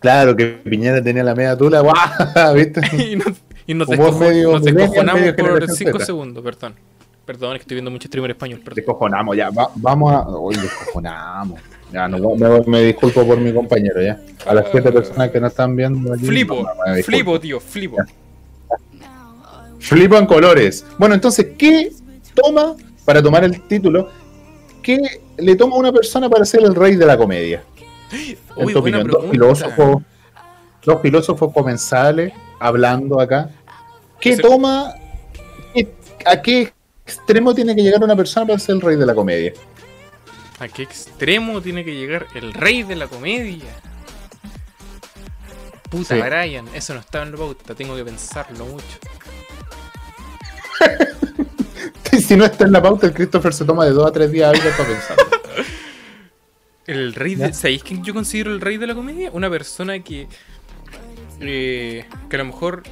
Claro que Piñera tenía la media tula, ¡guau! ¿viste? y nos, y medio nos descojonamos medio por generación 5 Z. segundos, perdón. Perdón, es que estoy viendo mucho streamer español, perdón. Descojonamos, ya. va- vamos a. Uy, descojonamos. Ya, no, me, me disculpo por mi compañero, ya. A las siete personas que no están viendo. aquí, Flipo, no, flipo, tío, flipo. Flipo en colores. Bueno, entonces, ¿qué toma para tomar el título? ¿Qué le toma a una persona para ser el rey de la comedia? Uy, buena opinión, dos filósofos, dos filósofos comensales hablando acá. ¿Qué Ese- toma? qué- ¿A qué extremo tiene que llegar una persona para ser el rey de la comedia? ¿A qué extremo tiene que llegar el rey de la comedia? Puta, Sí. Brian, eso no estaba en la pauta, tengo que pensarlo mucho. si no está en la pauta, el Christopher se toma de dos a tres días hábiles para pensar. El rey de. ¿Sabéis quién yo considero el rey de la comedia? Una persona que. eh, que a lo mejor.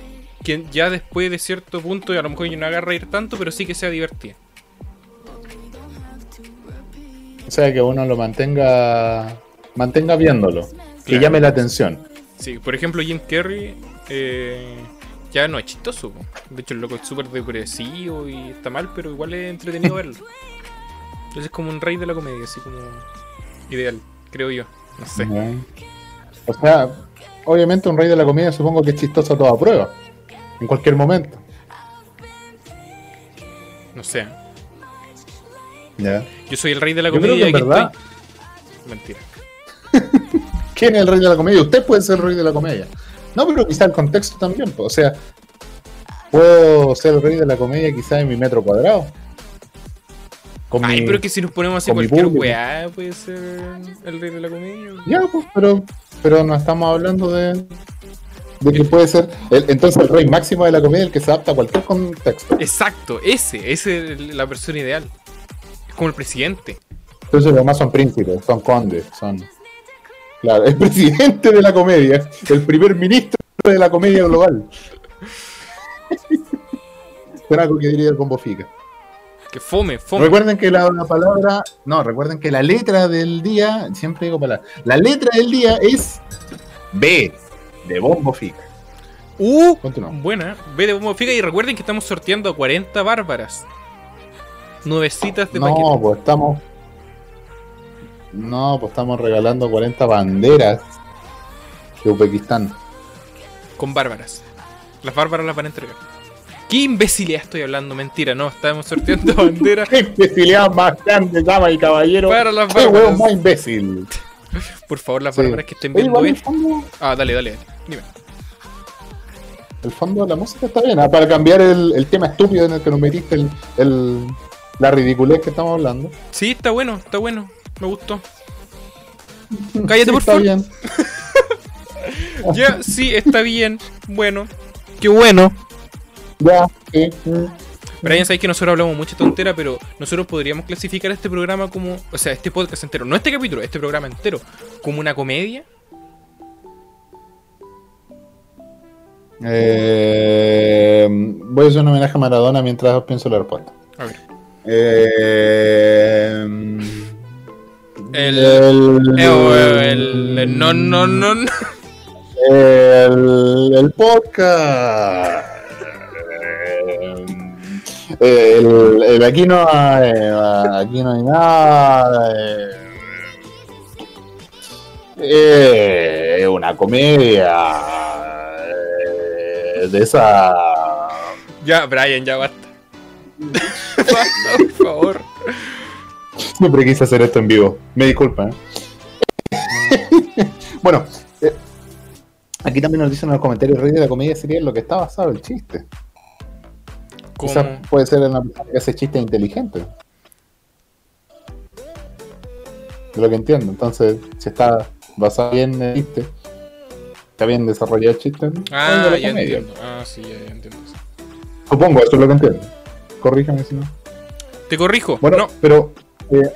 Que ya después de cierto punto, a lo mejor yo no haga reír tanto, pero sí que sea divertida. O sea, que uno lo mantenga mantenga viéndolo, que llame la atención. Sí, por ejemplo, Jim Carrey. eh, ya no es chistoso. De hecho, el loco es súper depresivo y está mal, pero igual es entretenido verlo. Entonces es como un rey de la comedia, así como. Ideal, creo yo. No sé. O sea, obviamente un rey de la comedia supongo que es chistoso a toda prueba. En cualquier momento. No sé. ¿Ya? Yo soy el rey de la Yo creo comedia. que en aquí verdad- estoy. Mentira. ¿Quién es el rey de la comedia? Usted puede ser el rey de la comedia. No, pero quizá el contexto también. O sea, puedo ser el rey de la comedia quizá en mi metro cuadrado. Con Ay, mi- pero que si nos ponemos mi cualquier weá, puede ser el rey de la comedia. Ya, pues, pero, pero no estamos hablando de, de que puede ser. el- entonces, el rey máximo de la comedia, el que se adapta a cualquier contexto. Exacto, ese, ese es la persona ideal. Es como el presidente. Entonces, los demás son príncipes, son condes, son. Claro, el presidente de la comedia, el primer ministro de la comedia global. Será algo que diría el Combo Fica. Que fome, fome. Recuerden que la, la palabra. No, recuerden que la letra del día. Siempre digo palabra. La letra del día es B, de Bombo Fica. Uh, Continuamos. buena. Ve de bombo fica y recuerden que estamos sorteando a 40 bárbaras. Nuevecitas de paquete. No, pues estamos. No, pues estamos regalando 40 banderas de Uzbekistán. Con bárbaras. Las bárbaras las van a entregar. ¿Qué imbecilidad estoy hablando? Mentira, no. Estamos sorteando banderas ¡Qué imbecilidad más grande, dama y caballero! para las ¡Qué huevo más imbécil! Por favor, las Sí. bárbaras que estén viendo fondo, Ah, dale, dale. Dime. el fondo de la música está bien, ah, para cambiar el, el tema estúpido en el que nos metiste el, el- la ridiculez que estamos hablando. Sí, está bueno, está bueno. Me gustó. Cállate, Sí, por está favor. bien. Ya, sí, está bien. Bueno. Qué bueno. Ya, sí. Brian, sabéis que nosotros hablamos mucha tontera, pero nosotros podríamos clasificar este programa como. O sea, este podcast entero, no este capítulo, este programa entero, como una comedia. Eh, voy a hacer un homenaje a Maradona mientras pienso la respuesta. A ver. Eh, El- el, Eh, el- el- no, no, no, no. el, el podcast. Eh, El, el aquí no hay, aquí no hay nada. eh, eh, Es una comedia eh, de esa. Ya, Brian, ya basta. basta, por favor. Siempre quise hacer esto en vivo. Me disculpan. ¿eh? bueno, eh, aquí también nos dicen en los comentarios: rey de la comedia sería en lo que está basado el chiste. Quizás puede ser en la persona que hace chistes inteligentes. De lo que entiendo. Entonces, si está basado bien en el chiste, está bien desarrollado el chiste. Ah, ya comedia. entiendo. Ah, sí, ya, ya entiendo. Supongo, eso es lo que entiendo. Corríjame si no. Te corrijo. Bueno, no, pero. eh,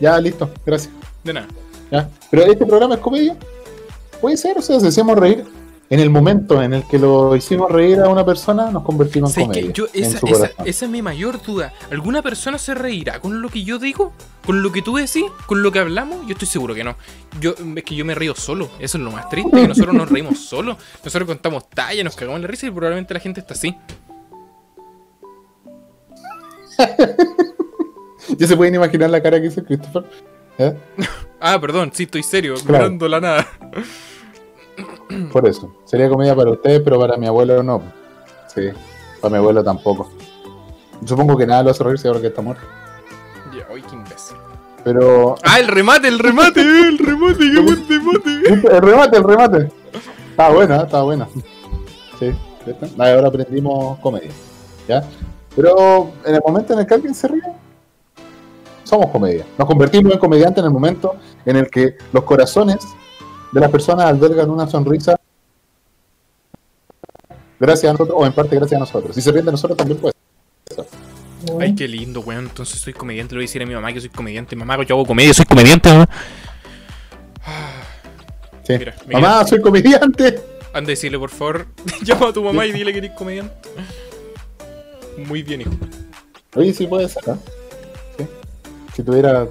ya, listo, gracias. de nada. ¿ya? Pero este programa es comedia. Puede ser, o sea, si hacemos reír. En el momento en el que lo hicimos reír a una persona, nos convertimos en ¿Sabes comedia. Yo, esa, es mi mayor duda. ¿Alguna persona se reirá con lo que yo digo? ¿Con lo que tú decís? ¿Con lo que hablamos? Yo estoy seguro que no. Yo, es que yo me río solo. Eso es lo más triste, que nosotros nos reímos solos. Nosotros contamos talla, nos cagamos en la risa y probablemente la gente está así. ya se pueden imaginar la cara que hizo Christopher. ¿Eh? Ah, perdón, sí, estoy serio, Claro. mirando la nada. Por eso. Sería comedia para ustedes, pero para mi abuelo no. Sí, para mi abuelo tampoco. Supongo que nada lo hace reírse ahora que está muerto. Ya, uy, qué imbécil. Pero. Ah, el remate, el remate, el remate, qué buen remate. El remate, el remate. Está buena, está buena. Sí. Ah, Ahora aprendimos comedia. ¿Ya? Pero en el momento en el que alguien se ríe, somos comedia. Nos convertimos en comediantes en el momento en el que los corazones de las personas albergan una sonrisa gracias a nosotros, o en parte gracias a nosotros. Si se ríen de nosotros también puede. ser. Ay, qué lindo, weón. Entonces soy comediante. Le voy a decir a mi mamá que soy comediante. Mamá, yo hago comedia, soy comediante, mamá. Sí. Mira, Mamá, soy comediante. Anda a decirle, por favor. Llama a tu mamá y dile que eres comediante. Muy bien, hijo. Oye, sí puede ser, ¿eh? Sí. Si tuviera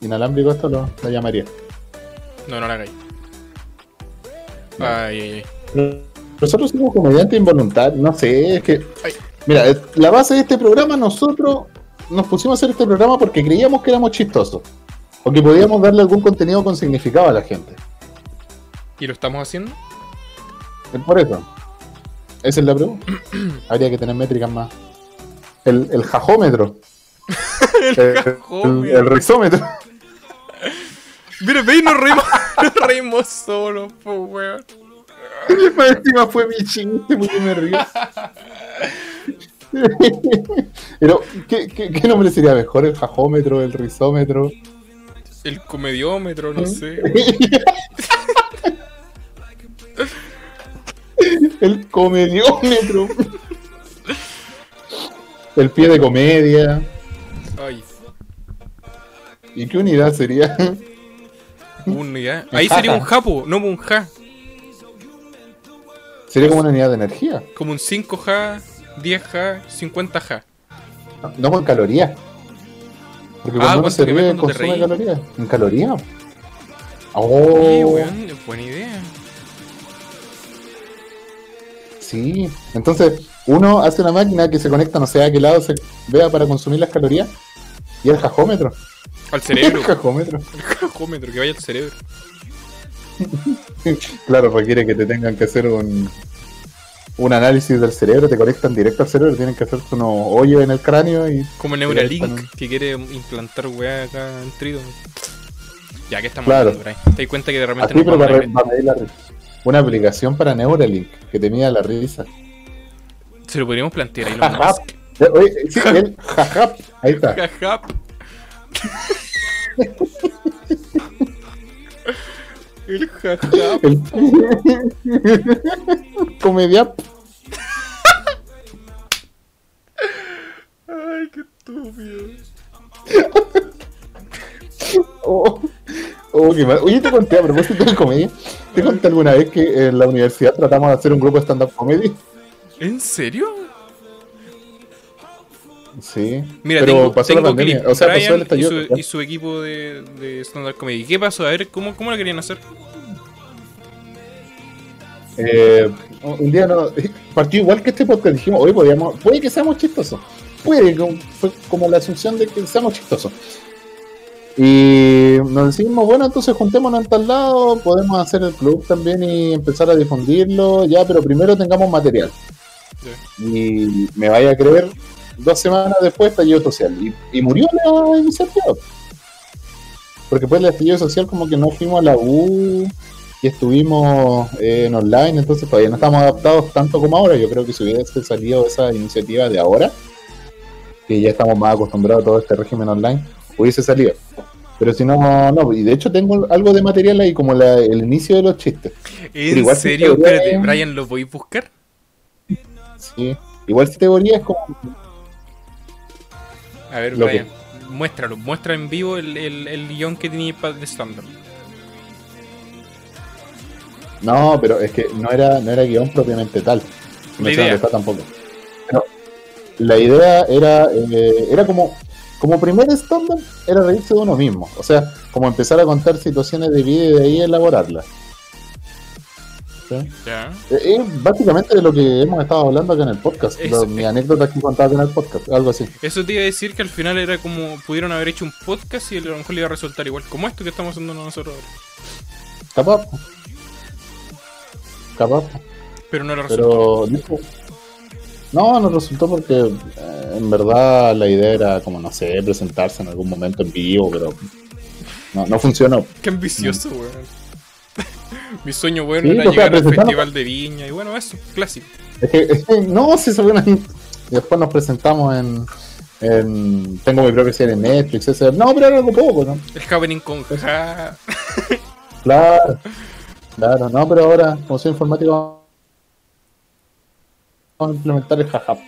inalámbrico esto, lo, lo llamaría. No, no la hagáis. Ay, ay, ay. Nosotros somos comediantes involuntarios, no sé, es que. Ay. Mira, la base de este programa, nosotros nos pusimos a hacer este programa porque creíamos que éramos chistosos. O que podíamos darle algún contenido con significado a la gente. ¿Y lo estamos haciendo? Es por eso. Esa es la pregunta. Habría que tener métricas más. El, el jajómetro. el El, el, el rizómetro. Mira, ve y nos reímos, nos reímos solos, po, weón. Más encima fue mi chiste, porque me río. Pero, ¿qué, qué, qué nombre sería mejor? ¿El jajómetro? ¿El rizómetro? El comediómetro, no sé. El comediómetro. El pie de comedia. Ay, ¿Y qué unidad sería? Unidad. Ahí sería un japo, no un ja. Sería como una unidad de energía. Como un 5 ja, 10 ja, 50 ja. No con calorías. Porque Ah, cuando uno ¿cuánto se te consume calorías. ¿En calorías? Oye, Oh, weón, buena idea. sí. Entonces, uno hace una máquina que se conecta no sé a qué lado se vea para consumir las calorías. Y el jajómetro. Al cerebro. El jajómetro. El cajómetro, que vaya al cerebro. Claro, requiere que te tengan que hacer un, un análisis del cerebro, te conectan directo al cerebro, tienen que hacerte unos hoyos en el cráneo y Como Neuralink, están. que quiere implantar weá acá en Trido. Ya que estamos Claro. hablando por ahí. Te das cuenta que de repente así nos pero para, para la. Una aplicación para Neuralink que te mida la risa. Se lo podríamos plantear ahí. Eh, Oye, sí, el jajap. Ahí está. Jajap. El jajap. El comedia. Ay, qué estúpido. Oh, oh, qué mal. Oye, te conté a propósito de comedia. ¿Te conté alguna vez que en la universidad tratamos de hacer un grupo de stand-up comedy? ¿En serio? Sí. Mira, pero tengo, pasó la tengo pandemia. clip. O sea, pasó el y estallido. su, y su equipo de, de stand-up comedy. ¿Qué pasó? A ver, ¿cómo, cómo lo querían hacer? Eh, un día no, partió igual que este podcast. Dijimos, hoy podíamos, puede que seamos chistosos. Puede, como- fue como la asunción de que seamos chistosos. Y nos decimos, bueno, entonces juntémonos en tal lado, podemos hacer el club también y empezar a difundirlo, ya, pero primero tengamos material. Y me vaya a creer, dos semanas después estallido social. Y, y murió la iniciativa. Porque después del estallido social como que no fuimos a la U y estuvimos eh, en online, entonces todavía no estamos adaptados tanto como ahora. Yo creo que si hubiese salido esa iniciativa de ahora, que ya estamos más acostumbrados a todo este régimen online, hubiese salido. Pero si no, no, y de hecho tengo algo de material ahí, como la- el inicio de los chistes. ¿En igual serio? Espérate, Brian, ¿lo podéis buscar? Sí. Igual si teoría es como A ver, Brian, muéstralo. Muestra en vivo el, el, el guion que tenía para de stand-up. No, pero es que no era, no era guion propiamente tal. No La sé idea. dónde está tampoco. Pero la idea era, eh, era como, como primer stand-up, era reírse de uno mismo. O sea, como empezar a contar situaciones de vida y de ahí elaborarlas. Es básicamente de lo que hemos estado hablando acá en el podcast. Eso, mi anécdota que contaba en el podcast, algo así. Eso te iba a decir que al final era como pudieron haber hecho un podcast y a lo mejor le iba a resultar igual como esto que estamos haciendo nosotros ahora. Capaz. Capaz. Pero no lo resultó. Pero. No, no resultó porque eh, en verdad la idea era como, no sé, presentarse en algún momento en vivo, pero no, no funcionó. Qué ambicioso, weón. Mi sueño bueno Sí, era sea, llegar al festival de Viña y bueno, eso, clásico. Es que, es que no, si se. Y Después nos presentamos en, en. Tengo mi propia serie en Netflix. Ese, no, pero era algo poco, ¿no? El happening con ja. Claro, claro, no, pero ahora, como soy informático, vamos a implementar el jajap.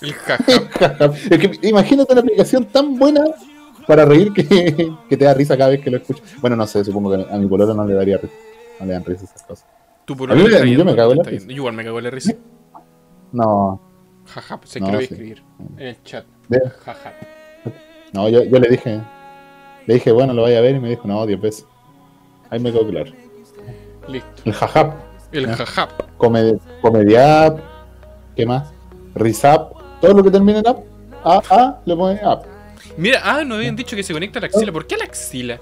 El jaja. Jajap. Es que imagínate una aplicación tan buena para reír que, que te da risa cada vez que lo escuchas. Bueno, no sé, supongo que a mi pololo no le daría risa. No le dan risa esas cosas. Tú por yo me cago en la risa. Yo igual me cago en la risa. No, Jaja, sé No, que lo voy a escribir en el chat. Jaja. no yo, yo le dije, le dije, bueno, lo vaya a ver y me dijo, no, 10 veces. Ahí me quedó claro. Listo. El jajap, El Ah. jaja. comed comediap, ¿qué más? Risap, todo lo que termine en app, a, a, le pone app. Mira, ah, nos habían dicho que se conecta a la axila. ¿Por qué a la axila?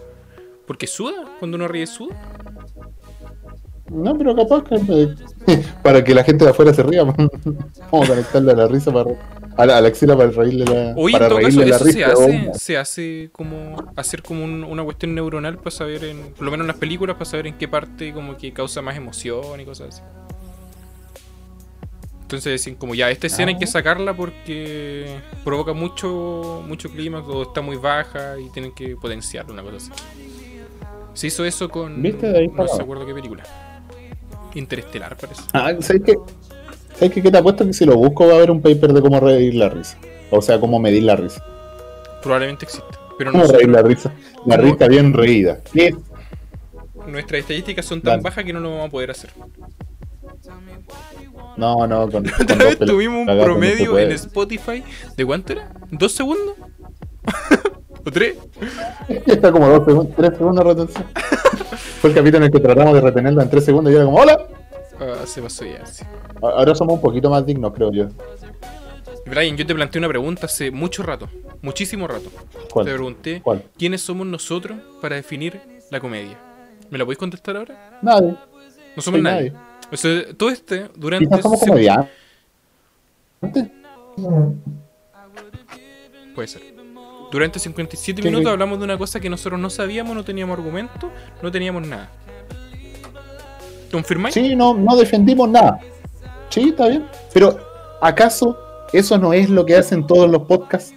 ¿Porque suda? Cuando uno ríe suda. No, pero capaz que para que la gente de afuera se ría, vamos a conectarle a la risa para a la, a la axila para reírle la, Oye, para en todo caso, la eso se risa. hace, oh, se hace como hacer como un- una cuestión neuronal para saber, en, por lo menos en las películas, para saber en qué parte como que causa más emoción y cosas así. Entonces decían como ya, esta escena hay que Ah. sacarla porque provoca mucho mucho clima o está muy baja y tienen que potenciarla, una cosa así. Se hizo eso con... ¿Viste? De ahí no se acuerdo qué película. Interestelar parece. Ah, ¿sabes qué? ¿Sabes qué? Que te apuesto que si lo busco va a haber un paper de cómo reír la risa. O sea, cómo medir la risa. Probablemente existe. Pero ¿Cómo nosotros- reír la risa? La risa bien reída. ¿Qué? nuestras estadísticas son tan Dale. bajas que no lo vamos a poder hacer. No, no, con, con Otra vez tuvimos un no promedio en Spotify de cuánto era? ¿Dos segundos? ¿O tres? Está como dos segundos, tres segundos de retención. Fue el capítulo en el que tratamos de retenerla en tres segundos y era como, ¡Hola! Ah, se pasó ya, sí. Ahora somos un poquito más dignos, creo yo. Brian, yo te planteé una pregunta hace mucho rato, muchísimo rato. Te ¿Cuál? pregunté ¿Cuál? quiénes somos nosotros para definir la comedia. ¿Me la podéis contestar ahora? Nadie. No somos nadie. nadie. O sea, todo este, durante... Quizás somos comediantes. Puede ser. Durante 57 ¿Qué minutos hablamos de una cosa que nosotros no sabíamos, no teníamos argumento, no teníamos nada. ¿Confirmáis? Sí, no, no defendimos nada. Sí, está bien. Pero, ¿acaso eso no es lo que hacen todos los podcasts?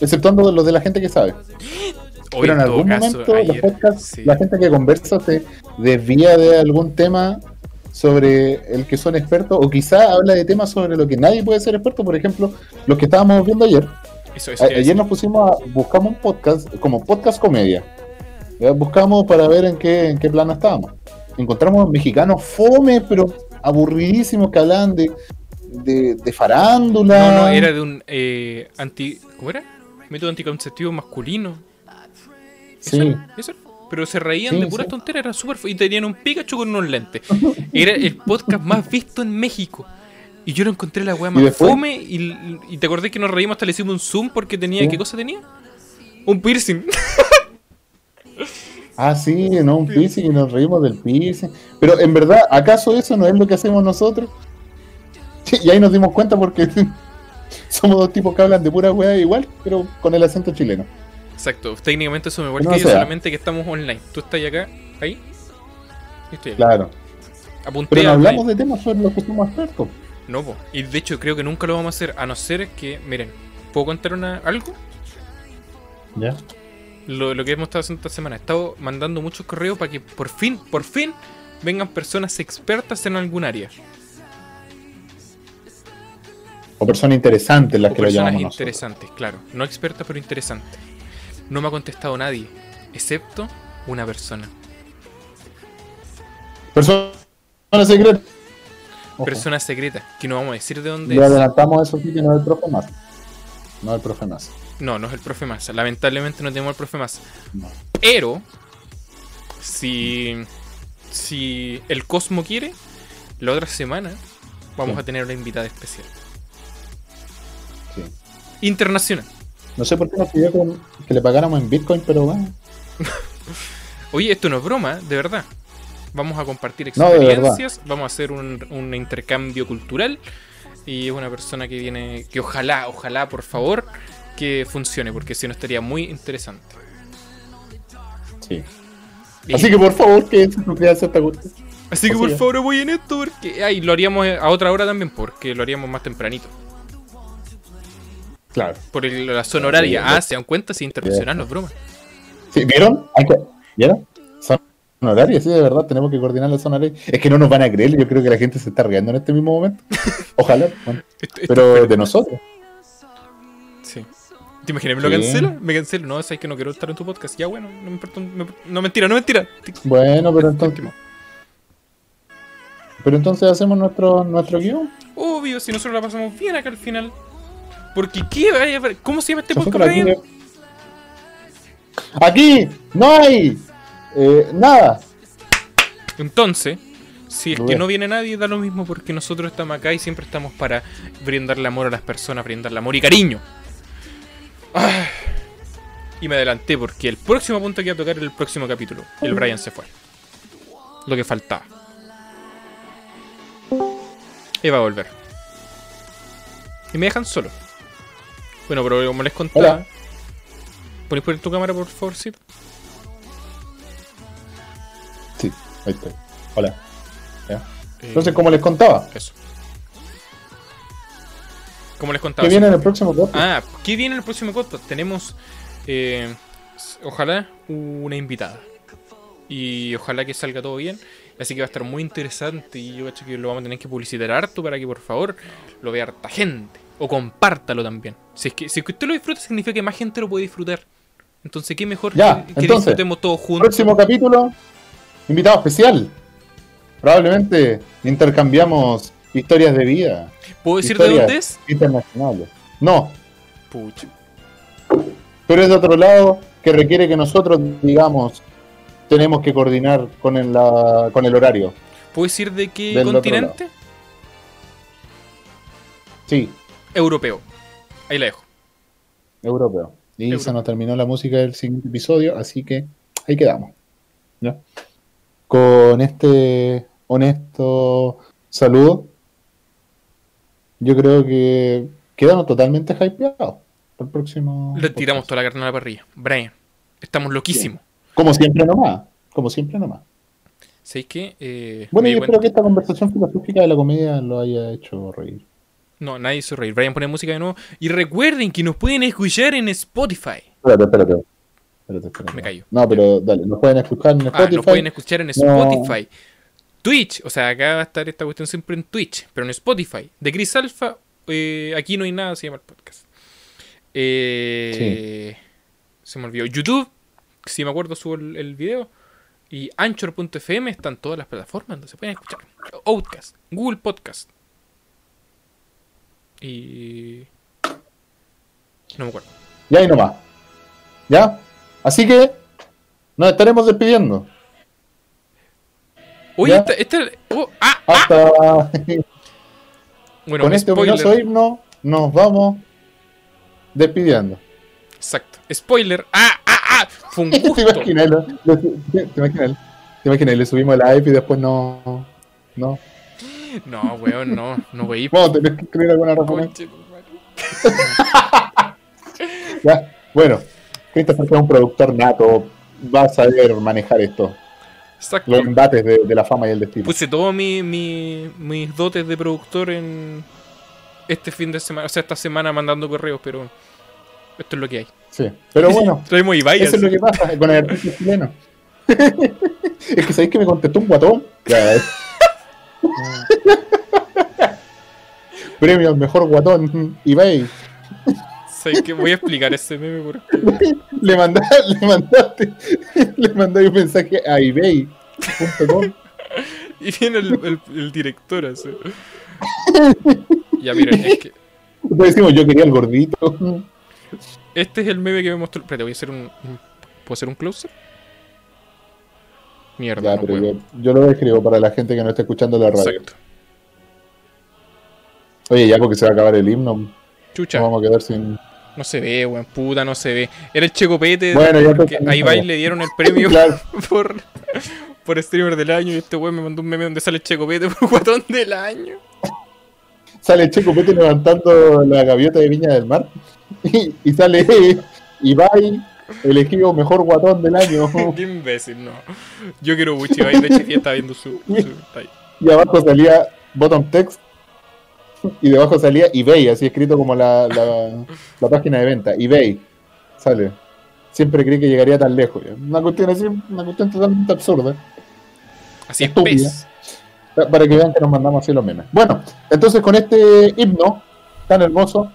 Exceptuando los de la gente que sabe. Hoy, Pero en algún caso, momento los podcasts, sí. la gente que conversa se desvía de algún tema sobre el que son expertos, o quizá habla de temas sobre lo que nadie puede ser experto. Por ejemplo, los que estábamos viendo ayer. Eso, ayer nos pusimos a buscamos un podcast como podcast comedia. ¿ya? Buscamos para ver en qué, en qué plano estábamos. Encontramos mexicanos fome, pero aburridísimos que hablaban de, de, de farándula. No, no, era de un eh, anti. ¿Cómo era? Método anticonceptivo masculino. Eso Sí. era, eso era. Pero se reían Sí, de puras sí. tonteras, era súper. Y tenían un Pikachu con unos lentes. Era el podcast más visto en México. Y yo lo encontré la weá ¿Y más después? fome. Y, y te acordás que nos reímos hasta le hicimos un zoom porque tenía. Sí. ¿Qué cosa tenía? Un piercing. Ah, sí, no, un piercing y nos reímos del piercing. Pero en verdad, ¿acaso eso no es lo que hacemos nosotros? Sí, y ahí nos dimos cuenta porque somos dos tipos que hablan de pura weá igual, pero con el acento chileno. Exacto. Técnicamente somos igual No que yo, sea. solamente que estamos online. Tú estás acá, ahí. Yo estoy. Claro. Apunté Pero no hablamos de temas sobre los que somos expertos. No, po. y de hecho creo que nunca lo vamos a hacer, a no ser que, miren, ¿puedo contar una, algo? ¿Ya? Lo, lo que hemos estado haciendo esta semana. He estado mandando muchos correos para que por fin, por fin, vengan personas expertas en algún área. O personas interesantes las O que lo personas llamamos nosotros. interesantes, claro. No expertas, pero interesantes. No me ha contestado nadie, excepto una persona. Personas secretas. Ojo, Persona secreta, que no vamos a decir de dónde le es. adelantamos eso sí que no es el profe más. No el profe más. No, no es el profe Massa. Lamentablemente no tenemos al profe. No. Pero, si si el Cosmo quiere, la otra semana vamos Sí. a tener una invitada especial. Sí. Internacional. No sé por qué nos pidió que, que le pagáramos en Bitcoin, pero bueno. Oye, esto no es broma, de verdad. Vamos a compartir No, experiencias, vamos a hacer un, un intercambio cultural. Y es una persona que viene, que ojalá, ojalá, por favor, que funcione, porque si no estaría muy interesante. Sí. Así que por favor, que se suscribanse a esta cuestión. Así que por favor apoyen esto, porque ay, lo haríamos a otra hora también, porque lo haríamos más tempranito. Claro. Por el- la zona horaria. Sí, Ah, se dan cuenta, si internacional, no es broma. Sí, ¿Vieron? ¿Vieron? Son horarios, sí, de verdad, tenemos que coordinar la zona horaria. Es que no nos van a creer, yo creo que la gente se está riendo en este mismo momento. Ojalá, bueno, pero de nosotros. Sí. ¿Te imaginas? ¿Me lo Sí. cancelo? Me cancelo. No, es que no quiero estar en tu podcast. Ya, bueno, no me importa. me- no, mentira, no mentira. Bueno, pero entonces, pero entonces hacemos nuestro, nuestro guion. Obvio, si nosotros la pasamos bien acá al final. Porque, ¿qué? vaya? ¿Cómo se llama este podcast, aquí no hay eh, nada. Entonces, si es que no viene nadie, da lo mismo porque nosotros estamos acá y siempre estamos para brindarle amor a las personas, brindarle amor y cariño. Ah. Y me adelanté porque el próximo punto que iba a tocar era el próximo capítulo. El Brian se fue. Lo que faltaba. Y va a volver. Y me dejan solo. Bueno, pero como les contaba. ¿Ponéis por tu cámara, por favor? Sí, ahí estoy. Hola. ¿Ya? Eh, Entonces, como les contaba, Eso. Como les contaba. ¿qué viene en el próximo podcast? Ah, ¿qué viene en el próximo podcast? Tenemos, eh, ojalá, una invitada. Y ojalá que salga todo bien. Así que va a estar muy interesante. Y yo cacho que lo vamos a tener que publicitar harto para que por favor lo vea harta gente. O compártalo también. Si es que, si es que usted lo disfruta, significa que más gente lo puede disfrutar. Entonces, ¿qué mejor Ya, que, que entonces, disfrutemos todos juntos? Próximo capítulo, invitado especial. Probablemente intercambiamos historias de vida ¿Puedo decir de dónde es? internacionales. No, Pucha. pero es de otro lado que requiere que nosotros, digamos, tenemos que coordinar con el, la- con el horario. ¿Puedo decir de qué Del continente? Sí, Europeo. Ahí la dejo. europeo. Y Europeo. se nos terminó la música del siguiente episodio, así que ahí quedamos. ¿ya? Con este honesto saludo, yo creo que quedamos totalmente hypeados para el próximo. Le tiramos podcast. toda la carne a la parrilla. Brian, estamos loquísimos. Como siempre nomás. Como siempre nomás. ¿Sabéis qué? Eh, Bueno, me y di espero que esta conversación filosófica de la comedia lo haya hecho reír. No, nadie hizo reír. Brian pone música de nuevo. Y recuerden que nos pueden escuchar en Spotify. Espérate, espérate. Espérate, espérate. Me callo. No, pero dale, nos pueden escuchar en Ah, Spotify. nos pueden escuchar en No. Spotify. Twitch, o sea, acá va a estar esta cuestión siempre en Twitch, pero en Spotify. De Chris Alpha, eh, aquí no hay nada, se llama el podcast. Eh, Se me olvidó. YouTube, si me acuerdo, subo el, el video. Y Anchor.fm están todas las plataformas donde se pueden escuchar. Outcast, Google Podcast. Y. No me acuerdo. Y ahí nomás. ¿Ya? Así que nos estaremos despidiendo. Oye, Ya. esta. esta oh, ah, ah. Hasta Bueno, con este spoiler. ominoso himno nos vamos despidiendo. Exacto. Spoiler. ¡Ah, ah, ah! Fue un ¿Te gusto. imaginas? lo- lo- ¿Te imaginas? ¿Te imaginas? Le subimos el live y después no. No. No, weón, no. No. Vamos a tener que escribir alguna razón. Ya. Bueno, Christopher que es un productor nato. Va a saber manejar esto. Exacto. Los embates de, de la fama y el destino. Puse todos mi, mi- mis dotes de productor en este fin de semana. O sea, esta semana mandando correos, pero esto es lo que hay. Sí. Pero bueno. Traemos Ibai. Eso es lo que pasa con el artista chileno. es que sabéis que me contestó un guatón. Premio al mejor guatón eBay. ¿Sabes qué? Voy a explicar ese meme porque. Le mandaste, le mandaste, le mandé un mensaje a eBay.com. Y viene el, el- el director así. Ya, miren, es que. Entonces decimos, yo quería el gordito. Este es el meme que me mostró. Espérate, voy a hacer un. ¿Puedo hacer un closer? Mierda, Ya, no pero yo, yo lo escribo para la gente que no está escuchando la radio. Exacto. Oye, ya porque se va a acabar el himno, Chucha, nos vamos a quedar sin. No se ve, weón, puta, no se ve. Era el Checopete, Bueno, ya te- a Ibai le dieron el premio Claro. por, por streamer del año y este weón me mandó un meme donde sale el Checopete por guatón del año. Sale Checo Pete levantando la gaviota de Viña del Mar. Y, y sale Ibai, elegido mejor guatón del año. Qué imbécil, no. Yo quiero mucho Ibai, de hecho estaba viendo su... su-. Y abajo salía bottom text. Y debajo salía eBay, así escrito como la, la, la página de venta. eBay. Sale. Siempre creí que llegaría tan lejos. Una cuestión así, una cuestión totalmente absurda. Así es, Estúpida. pez. Pa- Para que vean que nos mandamos así los memes. Bueno, entonces con este himno tan hermoso,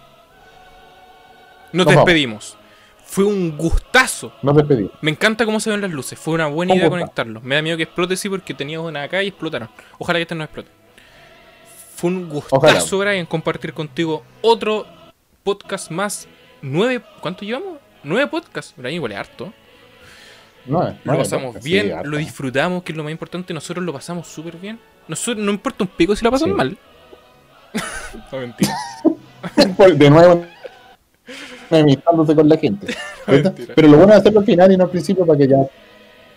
Nos Nos vamos. despedimos. Fue un gustazo. nos despedimos. Me encanta cómo se ven las luces. Fue una buena Un idea gustazo. conectarlos. Me da miedo que explote, sí, porque teníamos una acá y explotaron. Ojalá que este no explote. Fue un gustazo, Brian, compartir contigo otro podcast más. Nueve. ¿Cuánto llevamos? Nueve podcasts. Brian, igual es harto. No, Lo pasamos bien, sí, lo disfrutamos, que es lo más importante. Nosotros lo pasamos súper bien. Nosotros, no importa un pico si la pasan Sí. mal. no, mentira. de nuevo enemistándose con la gente. Pero lo bueno es hacerlo al final y no al principio para que ya,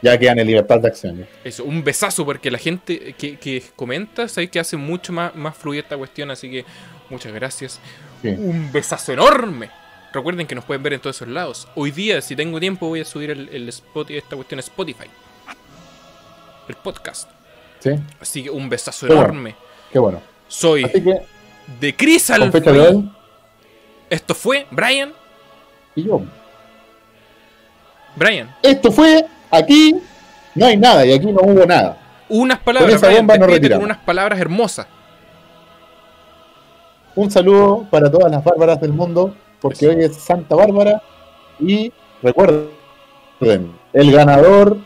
ya quedan en libertad de acción. Eso, un besazo, porque la gente que, que comenta, que hace mucho más, más fluida esta cuestión, así que muchas gracias. Sí. Un besazo enorme. Recuerden que nos pueden ver en todos esos lados. Hoy día, si tengo tiempo, voy a subir el, el Spotify, esta cuestión a Spotify. El podcast. ¿Sí? Así que un besazo Qué bueno. enorme. Qué bueno. Soy Así que, de Chris de hoy, Esto fue Brian. y yo. Brian, Esto fue aquí, no hay nada, y aquí no hubo nada. unas palabras, esa bomba retiramos. con unas palabras hermosas. Un saludo para todas las bárbaras del mundo, porque hoy es Santa Bárbara. Y recuerden, el ganador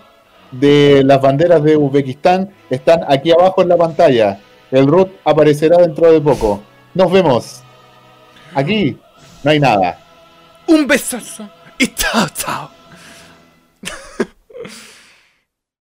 de las banderas de Uzbekistán están aquí abajo en la pantalla. El root aparecerá dentro de poco. Nos vemos. Aquí no hay nada. Un besazo y chao, chao.